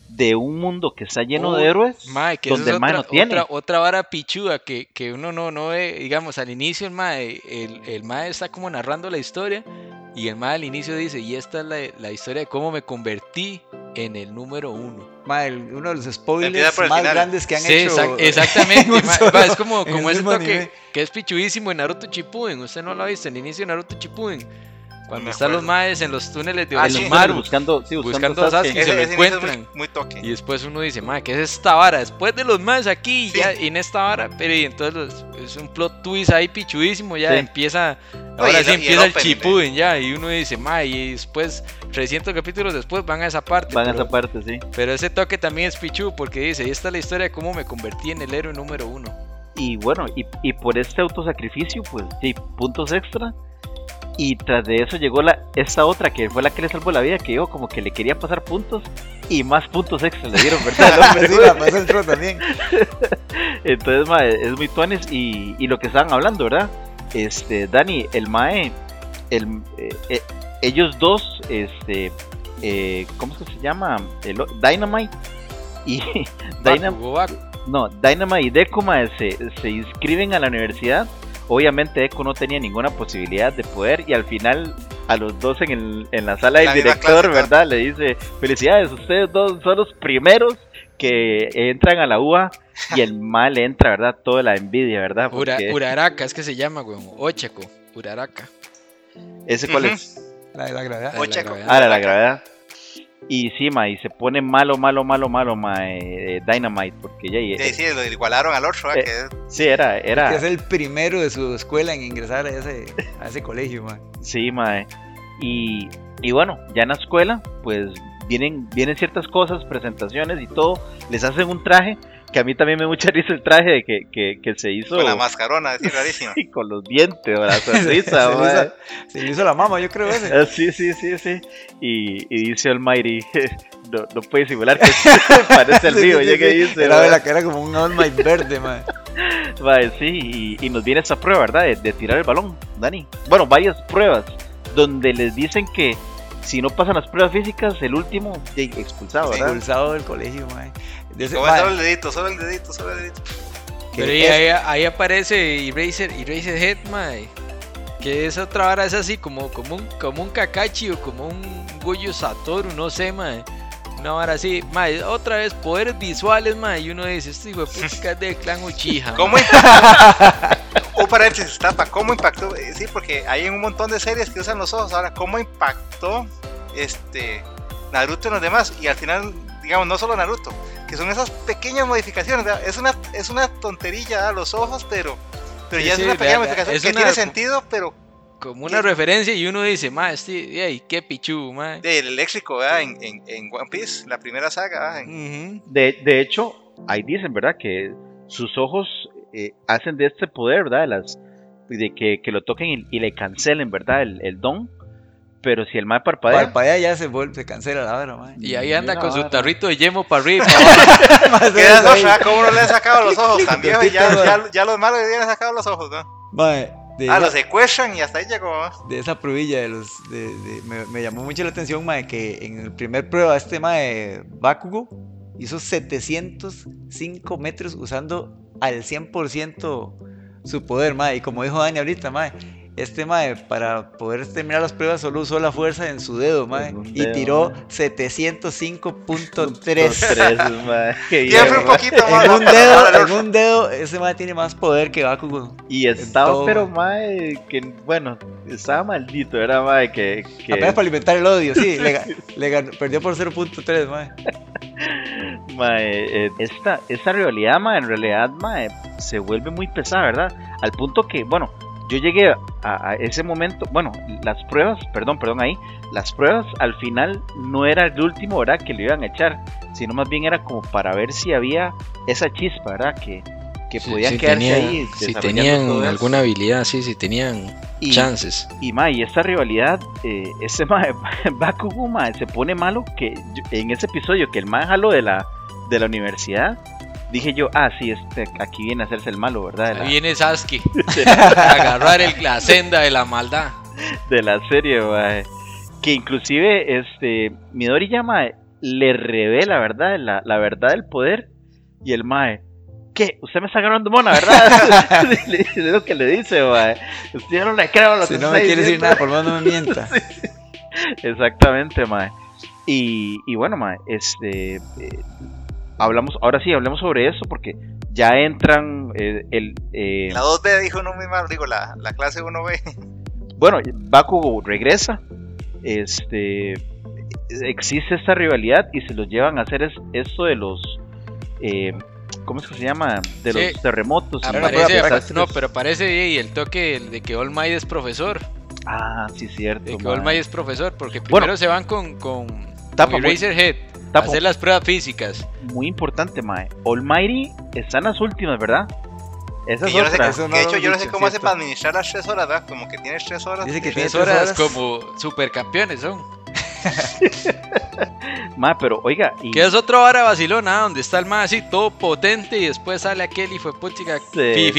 de un mundo que está lleno de héroes Mae, que donde es el mae otra, no tiene. Otra, otra vara pichuda que, que uno no, no ve, digamos, al inicio el mae, el, el mae está como narrando la historia y el mae al inicio dice, y esta es la, la historia de cómo me convertí en el número uno. Mae, uno de los spoilers más final. grandes que han Sí, hecho. exac- exactamente, en mae, solo- mae, es como, en como ese toque que es pichudísimo en Naruto Shippuden, usted no lo ha visto, el inicio de Naruto Shippuden, cuando están los maes en los túneles de Ah, sí. Buscando, sí, buscando, buscando a Sasuke. Sasuke. se lo encuentran. muy, muy toque. Y después uno dice, madre, ¿qué es esta vara? Después de los más aquí, Sí. ya en esta vara, pero y entonces los- es un plot twist ahí pichudísimo, ya Sí. empieza, ahora y el- sí y el empieza el, opening, chipuden ya, y uno dice, madre, y después, 300 capítulos después van a esa parte. Van a pero, esa parte, sí. pero ese toque también es pichu, porque dice, y esta es la historia de cómo me convertí en el héroe número uno. Y bueno, y, y por este autosacrificio, pues sí, puntos extra. Y tras de eso llegó la esta otra que fue la que le salvó la vida, que yo como que le quería pasar puntos y más puntos extra le dieron, ¿verdad? Sí, la pasó el también. Entonces, mae, es muy tuanes y, y lo que estaban hablando, ¿verdad? Este, Dani, el Mae, el, eh, eh, ellos dos, este, eh, ¿cómo es que se llama? El, Dynamite y Dynam- Bakugo, Baku. no, Dynamite y Deku mae, se, se inscriben a la universidad. Obviamente Deku no tenía ninguna posibilidad de poder y al final a los dos en, el- en la sala del La director, clase, ¿no? ¿verdad? Le dice, felicidades, ustedes dos son los primeros que entran a la UA y el mal entra, ¿verdad? Toda la envidia, ¿verdad? Ura- Uraraka, es que se llama, weón. Ochaco, Uraraka. ese cuál es. La de la gravedad. La de la. Ah, la, la gravedad. Y sí, ma, y se pone malo, malo, malo, malo, ma, eh, Dynamite, porque ya, Sí, sí, lo igualaron al otro, ¿verdad? Eh, que sí, era, era, Que es el primero de su escuela en ingresar a ese, a ese colegio, man. Sí, mae. Y, y bueno, ya en la escuela, pues vienen, vienen ciertas cosas, presentaciones y todo. Les hacen un traje, que a mí también me mucha risa el traje de que, que, que se hizo con la mascarona, es rarísimo. y con los dientes, o la se, sonrisa, le mae. hizo, se hizo la mama, yo creo ese. Ah, Sí, sí, sí, sí. Y, y dice Almighty, no, no puede simular que parece el Sí, mío, sí, ya sí, que sí. dice. Era de la era como un All Might verde, man. Mae, sí, y, y nos viene esta prueba, ¿verdad? De, de tirar el balón, Dani. Bueno, varias pruebas donde les dicen que si no pasan las pruebas físicas, el último expulsado, ¿verdad? Expulsado del colegio, man. De ese- man, solo el dedito, solo el dedito, solo el dedito. Pero ahí, ahí, ahí aparece Eraser, Eraser Head, mae. Que es otra vara, es así como, como, un, como un Kakashi o como un Goyo Satoru, no sé, mae. Una vara así, mae. Otra vez, poderes visuales, mae. Y uno dice, este hijo de puta es del clan Uchiha. ¿Cómo paréntesis, tapa, ¿cómo impactó? Eh, Sí, porque hay un montón de series que usan los ojos. Ahora, ¿cómo impactó este Naruto en los demás? Y al final, digamos, no solo Naruto, que son esas pequeñas modificaciones. ¿verdad? Es una, es una tonterilla a los ojos, pero, pero Sí, ya sí, es una pequeña vea, modificación es que una- tiene sentido, pero Como una referencia y uno dice, mae, este, qué pichu, mae. del eléctrico, ¿verdad? En, en, en One Piece, la primera saga. De, de hecho, ahí dicen, ¿verdad? Que sus ojos eh, hacen de este poder, ¿verdad? De, las, de que, que lo toquen y, y le cancelen, ¿verdad? El, el don. Pero si el mal parpadea, Parpadea ya se vuelve, se cancela la hora, man. Y ahí anda con su vara. tarrito de yemo para arriba. ¿Cómo no le han sacado los ojos también? Cortito, Ya, ya, ya los malos le habían sacado los ojos, ¿no? Mae, de, Ah, esa, los secuestran y hasta ahí llegó. de esa pruebilla de los. De, de- me, me llamó mucho la atención, mae, que en el primer prueba, este mae Bakugo hizo 705 metros usando al 100% su poder, mae. Y como dijo Dani ahorita, mae, este mae, para poder terminar las pruebas, solo usó la fuerza en su dedo, mae. Y tiró mae. 705.3. Tres, mae, qué bien, Siempre un mae. poquito más. En un dedo, en un dedo, ese mae tiene más poder que Bakugo. Y estaba, todo, pero mae, que bueno, estaba maldito, era mae, que, que Apenas para alimentar el odio, sí. le, ga- le ganó- perdió por 0.3, mae. mae, eh, esta, esta rivalidad, mae, en realidad, mae, se vuelve muy pesada, ¿verdad? Al punto que, bueno, yo llegué a, a ese momento, bueno, las pruebas, perdón, perdón ahí, las pruebas al final no era el último, ¿verdad? Que le iban a echar, sino más bien era como para ver si había esa chispa, ¿verdad? Que, que podían si quedarse ahí. Si tenían alguna habilidad, sí, si tenían Y- chances. Y ma, y esta rivalidad, eh, ese ma, Bakugo ma, se pone malo que en ese episodio que el man jaló de la, de la universidad, dije yo, ah, sí, este, aquí viene a hacerse el malo, ¿verdad? La, Ahí viene Sasuke a agarrar el- la senda de la maldad. de la serie, ma. Que inclusive este Midori Yama le revela, ¿verdad? La, la verdad del poder. Y el mae, ¿qué? Usted me está agarrando mona, ¿verdad? Es lo que le dice, mae. Usted ya no le creo lo Si que no me quiere decir diciendo". nada, por lo menos no me mienta. Exactamente, mae. Y, y bueno, mae, este. eh, hablamos, ahora sí, hablemos sobre eso porque ya entran eh, el. eh, La 2B dijo uno muy mal, digo, la, la clase 1B. bueno, Bakugo regresa. Este. Existe esta rivalidad y se los llevan a hacer es, esto de los. eh, ¿Cómo es que se llama? De Sí. los terremotos. Aparece, desastres. no, pero aparece y el toque de que All Might es profesor. Ah, sí, cierto. De que. All Might es profesor, porque Bueno. primero se van con, con, Tapa, Tapa. hacer las pruebas físicas. Muy importante, Mae. Almighty está en las últimas, ¿verdad? Esa es yo no sé, otra. no que de hecho, yo no sé cómo hace para administrar las 3 horas, ¿verdad? Como que tienes 3 horas. Dice que Tres tiene tres horas, horas. como supercampeones son. Mae, pero oiga, y Que es otra vara vacilona, donde está el más así, todo potente, y después sale aquel y fue puchica sí,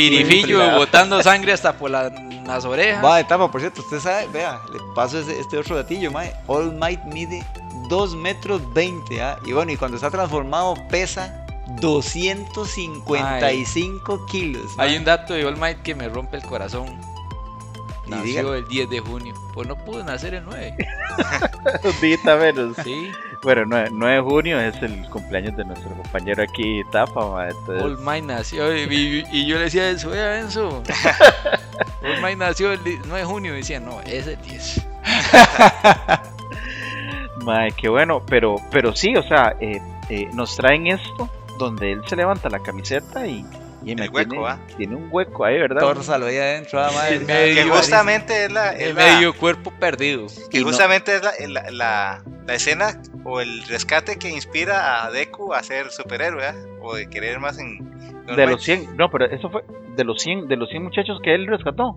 botando sangre hasta por la- las orejas. Va, etapa, por cierto, usted sabe, vea, le paso ese- este otro gatillo, mae. All Might mide 2 metros 20, ¿ah? Y bueno, y cuando está transformado pesa 255 kilos. Hay un dato de All Might que me rompe el corazón. Nació dígalo. el 10 de junio. Pues no pudo nacer el 9. Un día menos. Sí. Bueno, 9, 9 de junio es el cumpleaños de nuestro compañero aquí, Tafa, ma, entonces- All Might nació. Y, y- y yo le decía a Enzo, vea Enzo. All Might nació el 9 de junio. Y decía, no, es el 10. Mae, qué bueno, pero, pero sí, o sea, eh, eh, nos traen esto donde él se levanta la camiseta y, y me hueco, tiene, ¿va? tiene un hueco ahí, ¿verdad? Tórzalo ahí adentro, ah. Sí, medio- Que justamente es la, es El la- medio cuerpo perdido. que Y no- justamente es la, la, la- la escena o el rescate que inspira a Deku a ser superhéroe, ¿ah? o de querer más en... en de los Might. 100, no, pero eso fue de los 100, de los 100 muchachos que él rescató.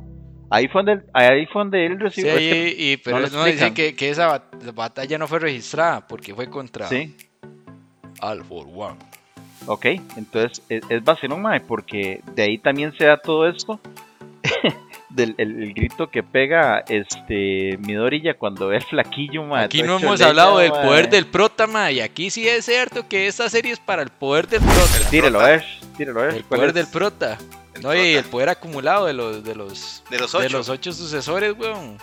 Ahí fue donde, ahí fue donde él Sí, recibió. es que- y, pero no no, dice que, que esa bat- batalla no fue registrada porque fue contra sí, All for One. ok, entonces es, es vacilón, mae, porque de ahí también se da todo esto. del el, el grito que pega este Midorilla cuando ve el flaquillo, mae, Aquí no hemos hablado del mae. poder del prota, y aquí sí es cierto que esta serie es para el poder del prota. Tírelo, a ver, tírelo, a ver. El ¿cuál poder es? del prota. El No, y el poder acumulado de los de los De los de ocho. los ocho sucesores, weón.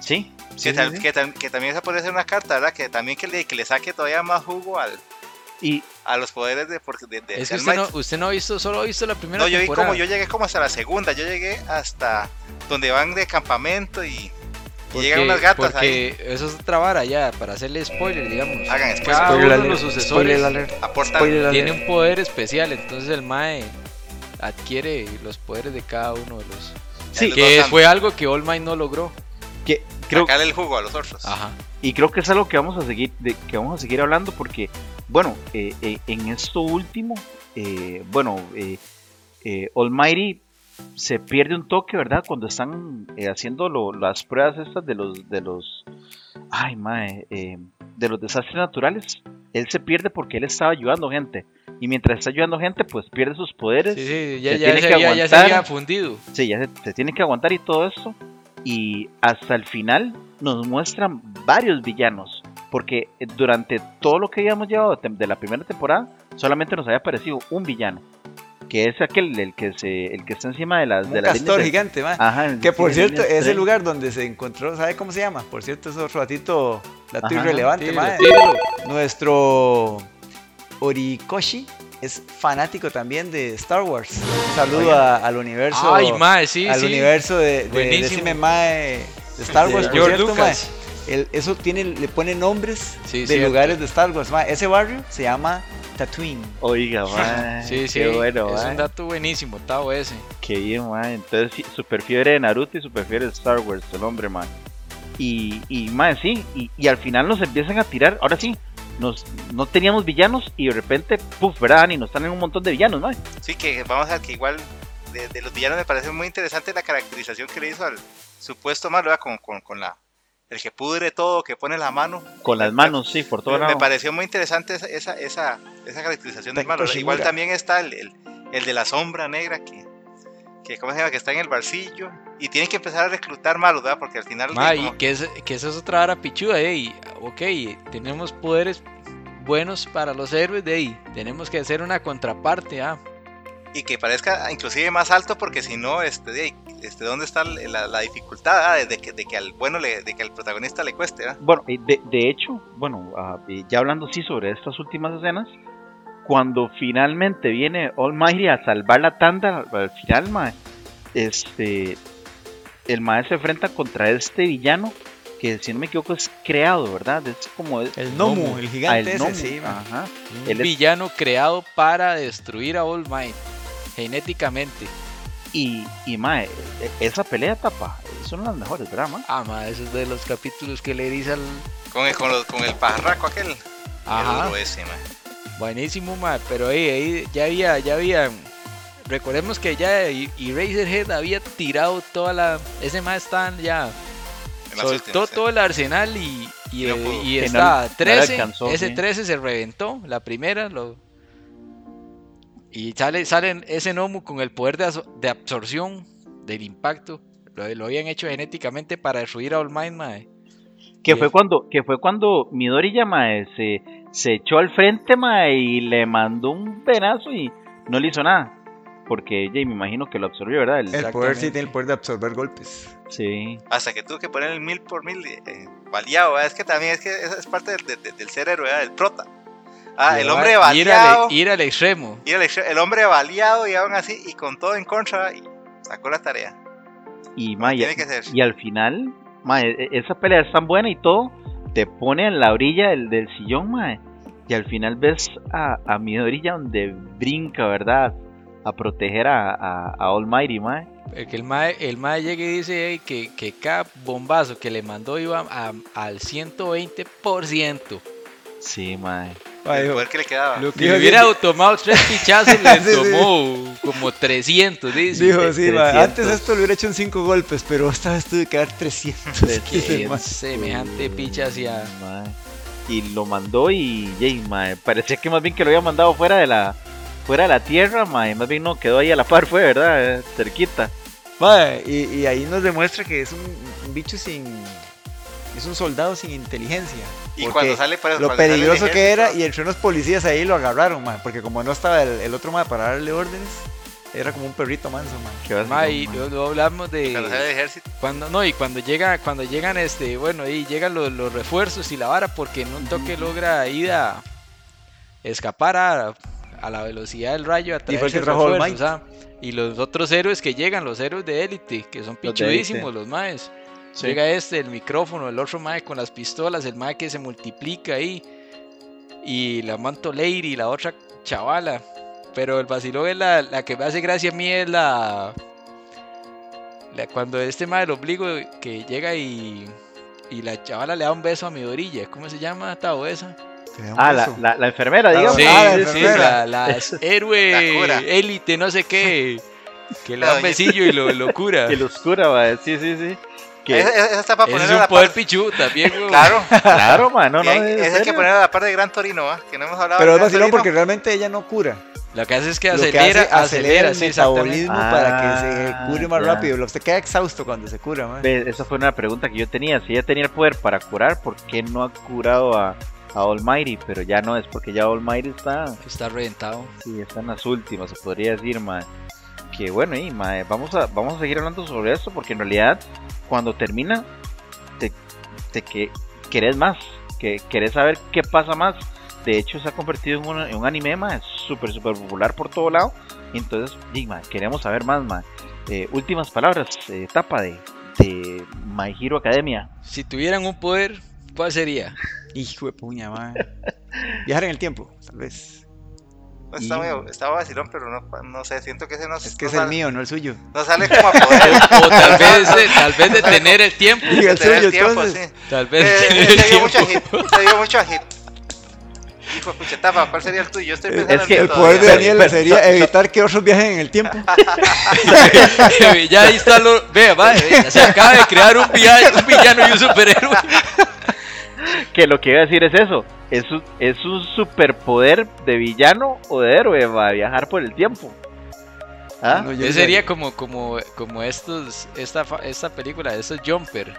Sí, sí, que, sí, tal- sí. que también se puede hacer una carta, ¿verdad? Que también que le, que le saque todavía más jugo al, Y a los poderes de, porque de, de- Es que usted no, usted no ha visto, solo ha visto la primera No, yo vi como yo llegué como hasta la segunda, yo llegué hasta donde van de campamento y, y llegan unas gatas ahí. eso es otra vara ya, para hacerle spoiler, digamos. Hagan spoiler. Cada Spoiler uno de alert, los spoiler sucesores alert, spoiler tiene alert. un poder especial, entonces el Mae adquiere los poderes de cada uno de los... sí, Que fue algo que All Might no logró. que creo, sacarle el jugo a los otros. Ajá. y creo que es algo que vamos a seguir, de, que vamos a seguir hablando porque, bueno, eh, eh, en esto último, eh, bueno, eh, eh, Almighty se pierde un toque, ¿verdad? Cuando están eh, haciendo lo- las pruebas estas de los, de los, ay, mae, eh, de los desastres naturales. Él se pierde porque él estaba ayudando gente. Y mientras está ayudando gente, pues pierde sus poderes. Sí, sí, ya, se ya, tiene se que había, ya se aguantar. había fundido. Sí, ya se, se tiene que aguantar y todo eso. Y hasta el final nos muestran varios villanos. Porque durante todo lo que habíamos llevado de, la primera temporada, solamente nos había aparecido un villano. Que es aquel el que se, el que está encima de las Un de las castor líneas gigante, mae. Ajá, Que por sí, cierto, es el lugar donde se encontró, ¿sabe cómo se llama? Por cierto, es otro ratito, dato irrelevante, tíralo. Nuestro Orikoshi es fanático también de Star Wars. Un saludo a- al universo, Ay, Mae, sí, al sí. universo de, de, decime, mae, de Star De Wars. por George cierto, Lucas. mae, el- eso tiene, le pone nombres Sí, de cierto. lugares de Star Wars. mae. Ese barrio se llama Tatooine. Oiga, mae, Sí, sí, qué bueno, es mae. un dato buenísimo, Tao ese. Qué bien, mae. Entonces, super fiebre de Naruto y super fiebre de Star Wars, el hombre, mae. Y, y mae, sí, y, y al final nos empiezan a tirar, ahora sí, nos, no teníamos villanos y de repente, puff, ¿verdad? Y nos salen un montón de villanos, mae. Sí, que vamos a ver que igual de, de los villanos me parece muy interesante la caracterización que le hizo al supuesto malo, ¿verdad? Con, con, con la el que pudre todo, que pone la mano. Con las manos, sí, por todo Me, me lado. pareció muy interesante esa, esa, esa, esa caracterización del malo. Igual también está el, el, el de la sombra negra que, que, ¿cómo se llama? que está en el barcillo. Y tienen que empezar a reclutar malos, ¿verdad? Porque al final... Ma, como- y que, es, que esa es otra vara pichuda, eh. y, ok, tenemos poderes buenos para los héroes, de ahí. Tenemos que hacer una contraparte, ah. y que parezca inclusive más alto porque si no este de este dónde está la, la dificultad ah? de, que, de que al bueno le, de que al protagonista le cueste ¿ah? Bueno, de, de hecho, bueno, y ya hablando sí sobre estas últimas escenas, cuando finalmente viene Almighty a salvar la tanda al, al final, mae, este, el mae se enfrenta contra este villano que si no me equivoco es creado, ¿verdad? Es como es- El Nomu, Nomu. el Ah, gigante el ese, Nomu, sí, mae. ajá. Un Él es- villano creado para destruir a All Might, genéticamente. Y, y mae, e- esa pelea tapa, son las mejores, ¿verdad, mae? Ah, ma, eso es de los capítulos que le dice al. con el, con, los- con el pajarraco aquel Ajá. el duro ese man. Buenísimo, ma, pero ahí, ahí ya había, ya había. Recordemos que ya y, y Razorhead había tirado toda la. Ese ma está ya. Soltó ¿eh? todo el arsenal y, y, no eh, pudo. y Que está no- no le 13. alcanzó, ese sí. 13 se reventó, la primera. Lo, y sale, salen ese Nomu con el poder de, de absorción del impacto. Lo, lo habían hecho genéticamente para destruir a All Might, mae. Que fue cuando, que fue cuando Midori ya, mae, se, se echó al frente, mae, y le mandó un pedazo y no le hizo nada. Porque, ya, me imagino que lo absorbió, ¿verdad? El- El poder sí tiene el poder de absorber golpes. sí. Hasta que tuvo que poner el mil por mil eh, baleado, ¿verdad? Es que también es que esa es parte del, del- del ser héroe, ¿verdad? Del prota. Ah, el hombre Ir baleado. al, ir al extremo. y el, el hombre baleado y aún así, y con todo en contra, y sacó la tarea. Y, que ser. y al final, mae, e- esa pelea es tan buena y todo, te pone en la orilla del, del sillón, mae. Y al final ves a, a Midori ya donde brinca, ¿verdad? A proteger a, a, a Almighty, mae. Eh, Que el mae, el mae llega y dice que, que cada bombazo que le mandó iba a- al 120%. Sí, mae. El poder que le quedaba. Lo que Dijo, hubiera dijo- tomado tres pichazos le Sí, sí. tomó como 300, dice. dijo, sí, mae, 300. antes esto lo hubiera hecho en 5 golpes, pero esta vez tuve que dar 300. Dice el mae. Semejante picha hacia... Y lo mandó y, mae, parecía que más bien que lo había mandado fuera de la fuera de la tierra. Más bien no quedó ahí a la par, fue, ¿verdad? Eh, Cerquita. Y, y ahí nos demuestra que es un, un bicho sin. Es un soldado sin inteligencia. Y cuando sale, eso, Lo peligroso que era, y entre unos policías ahí lo agarraron, mae, porque como no estaba el, el otro mae para darle órdenes, era como un perrito manso, mae. Qué básico, y hablamos de... Cuando sale el ejército. Cuando no, y cuando llega, cuando llegan este, bueno, y llegan los, los refuerzos y la vara porque en un toque logra ir a escapar a, a la velocidad del rayo a Y fue el que traerse trajo All refuerzos, ah. Y los otros héroes que llegan, los héroes de élite, que son pichudísimos élite. los maes. Sí. Llega este, el micrófono, el otro mae con las pistolas, el mae que se multiplica ahí. Y la Manto Lady, la otra chavala. Pero el vacilón es la, la que me hace gracia a mí es la, la- cuando este mae el obligo que llega y, y la chavala le da un beso a mi orilla. ¿Cómo se llama Tao esa? Ah, la, la, la enfermera, digamos. Sí, Ah, la sí, enfermera. la, la héroe cura. élite, no sé qué. Que le da un besillo y lo, lo cura. Que lo oscura, mae. Sí, sí, sí. Que, Esa, esa está para poner es a la un poder par. pichu también, güey. Claro. claro, mae. No, y no. hay- ¿en esa hay que poner a la par de Gran Torino, ¿va? Que no hemos hablado Pero de es vacilón porque realmente ella no cura. Lo que hace es que Lo que acelera, hace, acelera, el sí, metabolismo para que se Ah, cure más ya. rápido. Usted queda exhausto cuando se cura. Ve, Esa fue una pregunta que yo tenía. Si ella tenía el poder para curar, ¿por qué no ha curado a, a Almighty? Pero ya no, es porque ya Almighty está, Está reventado. sí, está en las últimas, se podría decir, mae. Que bueno, y mae, vamos a, vamos a seguir hablando sobre esto porque en realidad cuando termina te, te que, querés más, que querés saber qué pasa más. De hecho, se ha convertido en un, en un anime más súper, súper popular por todo lado. Entonces, mae, queremos saber más, mae. Eh, últimas palabras, eh, etapa de, de My Hero Academia. Si tuvieran un poder, ¿cuál sería? Hijo de puña, mae. Viajar en el tiempo, tal vez. Está, Y- medio- está vacilón, pero no, no sé, siento que ese no, Es que no es el sale, mío, no el suyo. no sale como a poder. O tal vez, de- tal vez detener el tiempo. Y el tener suyo, tiempo, entonces. sí. Tal vez Eh, detener se el dio mucho tiempo. hit, se dio mucho hit. Hijo de pucha, Tapa, ¿cuál sería el tuyo? Yo estoy Es pensando que en El mío poder de. Daniel sería evitar que otros viajen en el tiempo. ya ahí está lo. Vea, va, eh, se acaba de crear un villano, un villano y un superhéroe. Que lo que iba a decir es eso. Es un, es un superpoder de villano o de héroe, va a viajar por el tiempo. ¿Ah? No, yo sería como, como, como estos, esta, fa- esta película, estos Jumper.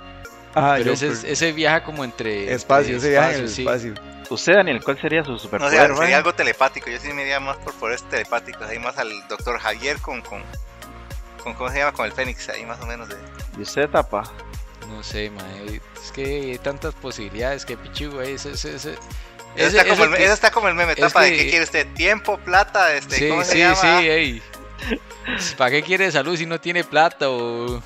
Ah, pero ese, ese viaja como entre. espacio, entre ese viaje en el sí. espacio. Usted, Daniel, ¿cuál sería su No superpoder? sería algo telepático. Yo sí me iría más por poderes telepáticos. Ahí más al doctor Javier con, con, con. ¿Cómo se llama? Con el Fénix. Ahí más o menos. De... ¿Y usted, tapa? No sé, mae. Es que hay tantas posibilidades que pichu, güey. Ese, ese, ese, Eso, ese- está como el, que- eso está como el meme. es Tapa de que- qué quiere usted. Tiempo, plata, este. Sí, ¿Cómo se sí, llama? sí, ey. ¿Para qué quiere salud si no tiene plata o.?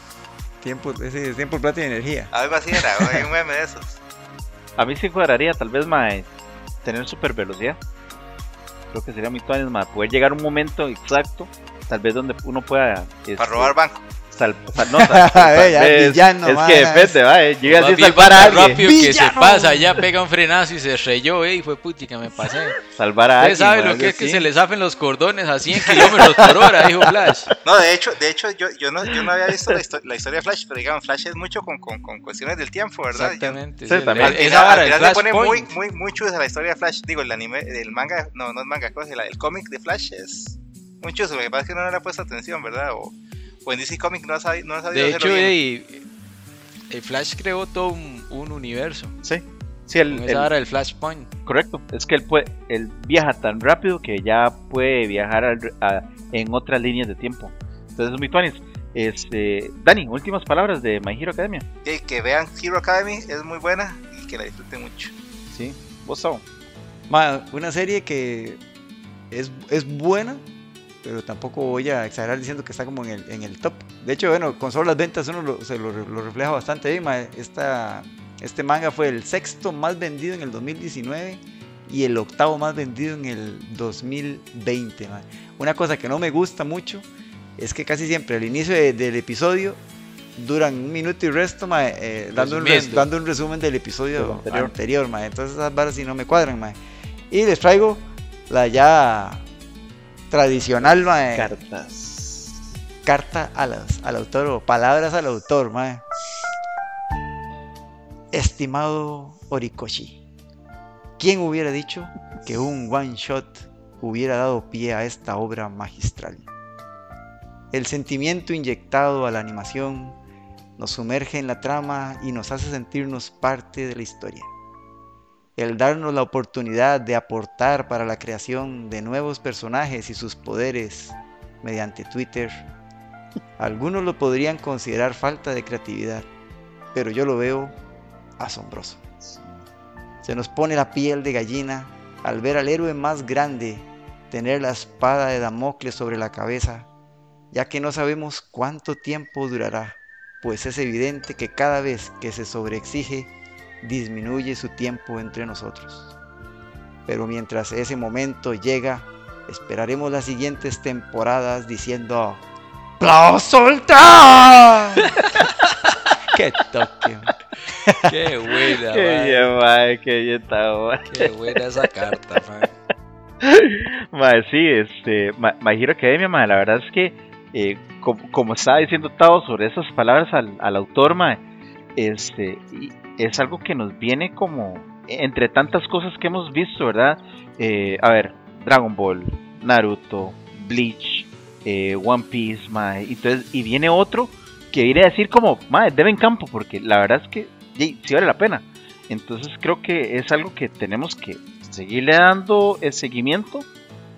Tiempo, ese tiempo, plata y energía. Algo así era. güey, un meme de esos. A mí sí cuadraría, tal vez, mae, tener super velocidad. Creo que sería muy tuanes, mae, poder llegar a un momento exacto, tal vez donde uno pueda... este, Para robar banco. Sal- sal- no, sal- sal- Ve, ya, es, villano, es que depende, va, eh, llega así a salvar va a alguien. rápido que se pasa, ya pega un frenazo y se reyó, ey, fue putica, me pasé. Salvar a Usted alguien. sabe mae, lo que es que se le zafen los cordones a 100 kilómetros por hora, dijo Flash. No, de hecho, de hecho yo, yo, no, yo no había visto la, histo- la historia de Flash, pero digamos, Flash es mucho con, con, con cuestiones del tiempo, ¿verdad? Yo- Exactamente. Sí, sí, también. Al esa final, vara al final le pone muy, muy, muy chusa la historia de Flash. Digo, el anime, el manga, no, no es manga, ¿cómo se llama? El cómic de Flash es muy chuso. Lo que pasa es que no le ha puesto atención, ¿verdad? O, o en DC Comic no ha sabido, no ha sabido De hacerlo hecho, bien. ey, el Flash creó todo un, un universo. Sí. Sí, el, el- del Flashpoint. correcto. Es que él, puede, él viaja tan rápido que ya puede viajar al- a- en otras líneas de tiempo. Entonces es muy tuanis. Este, Dani, últimas palabras de My Hero Academia. Que vean Hero Academy, es muy buena y que la disfruten mucho. Sí. Vos? Ma, una serie que es, es buena, pero tampoco voy a exagerar diciendo que está como en el, en el top. De hecho, bueno, con solo las ventas uno lo, se lo, lo refleja bastante bien. Esta, este manga fue el sexto más vendido en el 2019 y el octavo más vendido en el 2020. ma. Una cosa que no me gusta mucho es que casi siempre al inicio de- del episodio duran un minuto y resto ma, eh, dando, un res- dando un resumen del episodio anterior, anterior. ma. entonces esas varas sí no me cuadran. ma. Y les traigo la ya tradicional ma, eh, Cartas. carta a las- al autor o palabras al autor. ma. Estimado Orikoshi, ¿quién hubiera dicho que un one shot hubiera dado pie a esta obra magistral? El sentimiento inyectado a la animación nos sumerge en la trama y nos hace sentirnos parte de la historia. El darnos la oportunidad de aportar para la creación de nuevos personajes y sus poderes mediante Twitter, algunos lo podrían considerar falta de creatividad, pero yo lo veo asombroso. Se nos pone la piel de gallina al ver al héroe más grande tener la espada de Damocles sobre la cabeza, ya que no sabemos cuánto tiempo durará, pues es evidente que cada vez que se sobreexige, disminuye su tiempo entre nosotros. Pero mientras ese momento llega, esperaremos las siguientes temporadas diciendo ¡Aplauso ultra! ¡Qué toque! man. Qué buena, Qué bien, mae, qué bien está, mae. Qué buena esa carta, mae. Mae, sí, este, Ma- My Hero Academia, mae, la verdad es que, eh, como, como estaba diciendo Tao sobre esas palabras al, al autor, mae, este, y es algo que nos viene como, entre tantas cosas que hemos visto, ¿verdad? Eh, a ver, Dragon Ball, Naruto, Bleach, eh, One Piece, mae, entonces, y viene otro que viene a decir como, mae, deben campo, porque la verdad es que sí, vale la pena. Entonces creo que es algo que tenemos que seguirle dando el seguimiento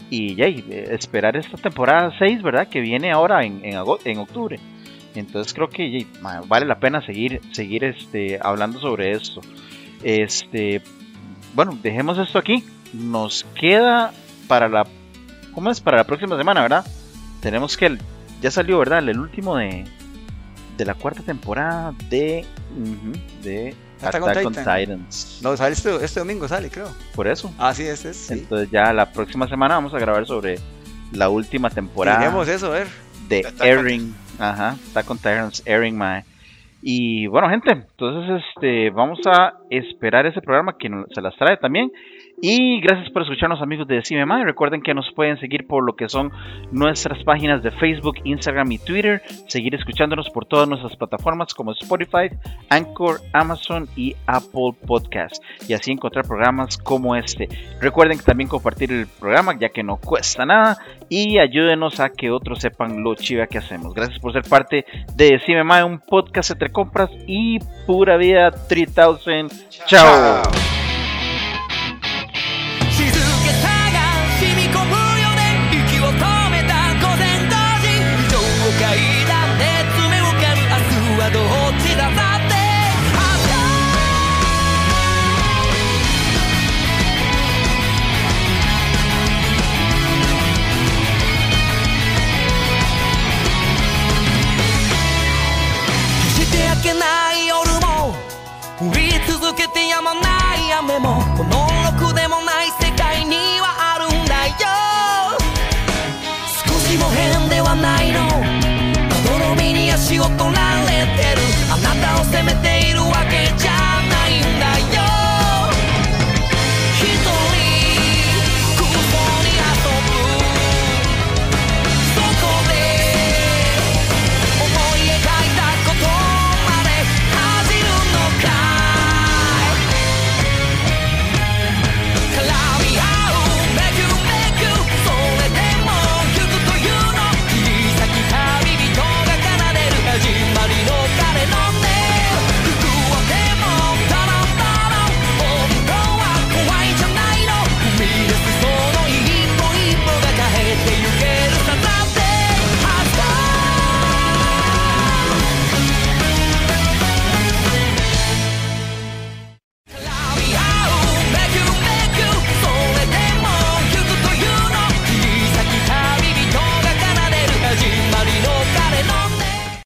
y ya, esperar esta temporada 6, ¿verdad? Que viene ahora en, en octubre. Entonces creo que vale la pena seguir, seguir este, hablando sobre esto. Este, bueno, dejemos esto aquí. Nos queda para la, ¿cómo es? Para la próxima semana, ¿verdad? Tenemos que, el- ya salió, ¿verdad? El último de, de la cuarta temporada de, ujú, de Attack on Attack on Titan. Titans. No, sale este, este domingo, sale, creo. Por eso. Ah, sí, este es. Sí. Entonces ya la próxima semana vamos a grabar sobre la última temporada Miremos eso, a ver. de Attack Airing. Ajá, Attack on Titans, Airing, mae. Y bueno, gente, entonces este vamos a esperar ese programa que se las trae también. Y gracias por escucharnos amigos de Decime Mae. Recuerden que nos pueden seguir por lo que son nuestras páginas de Facebook, Instagram y Twitter. Seguir escuchándonos por todas nuestras plataformas como Spotify, Anchor, Amazon y Apple Podcast. Y así encontrar programas como este. Recuerden también compartir el programa ya que no cuesta nada. Y ayúdenos a que otros sepan lo chiva que hacemos. Gracias por ser parte de Decime Mae, un podcast entre compras y pura vida 3000. Chao. Chao.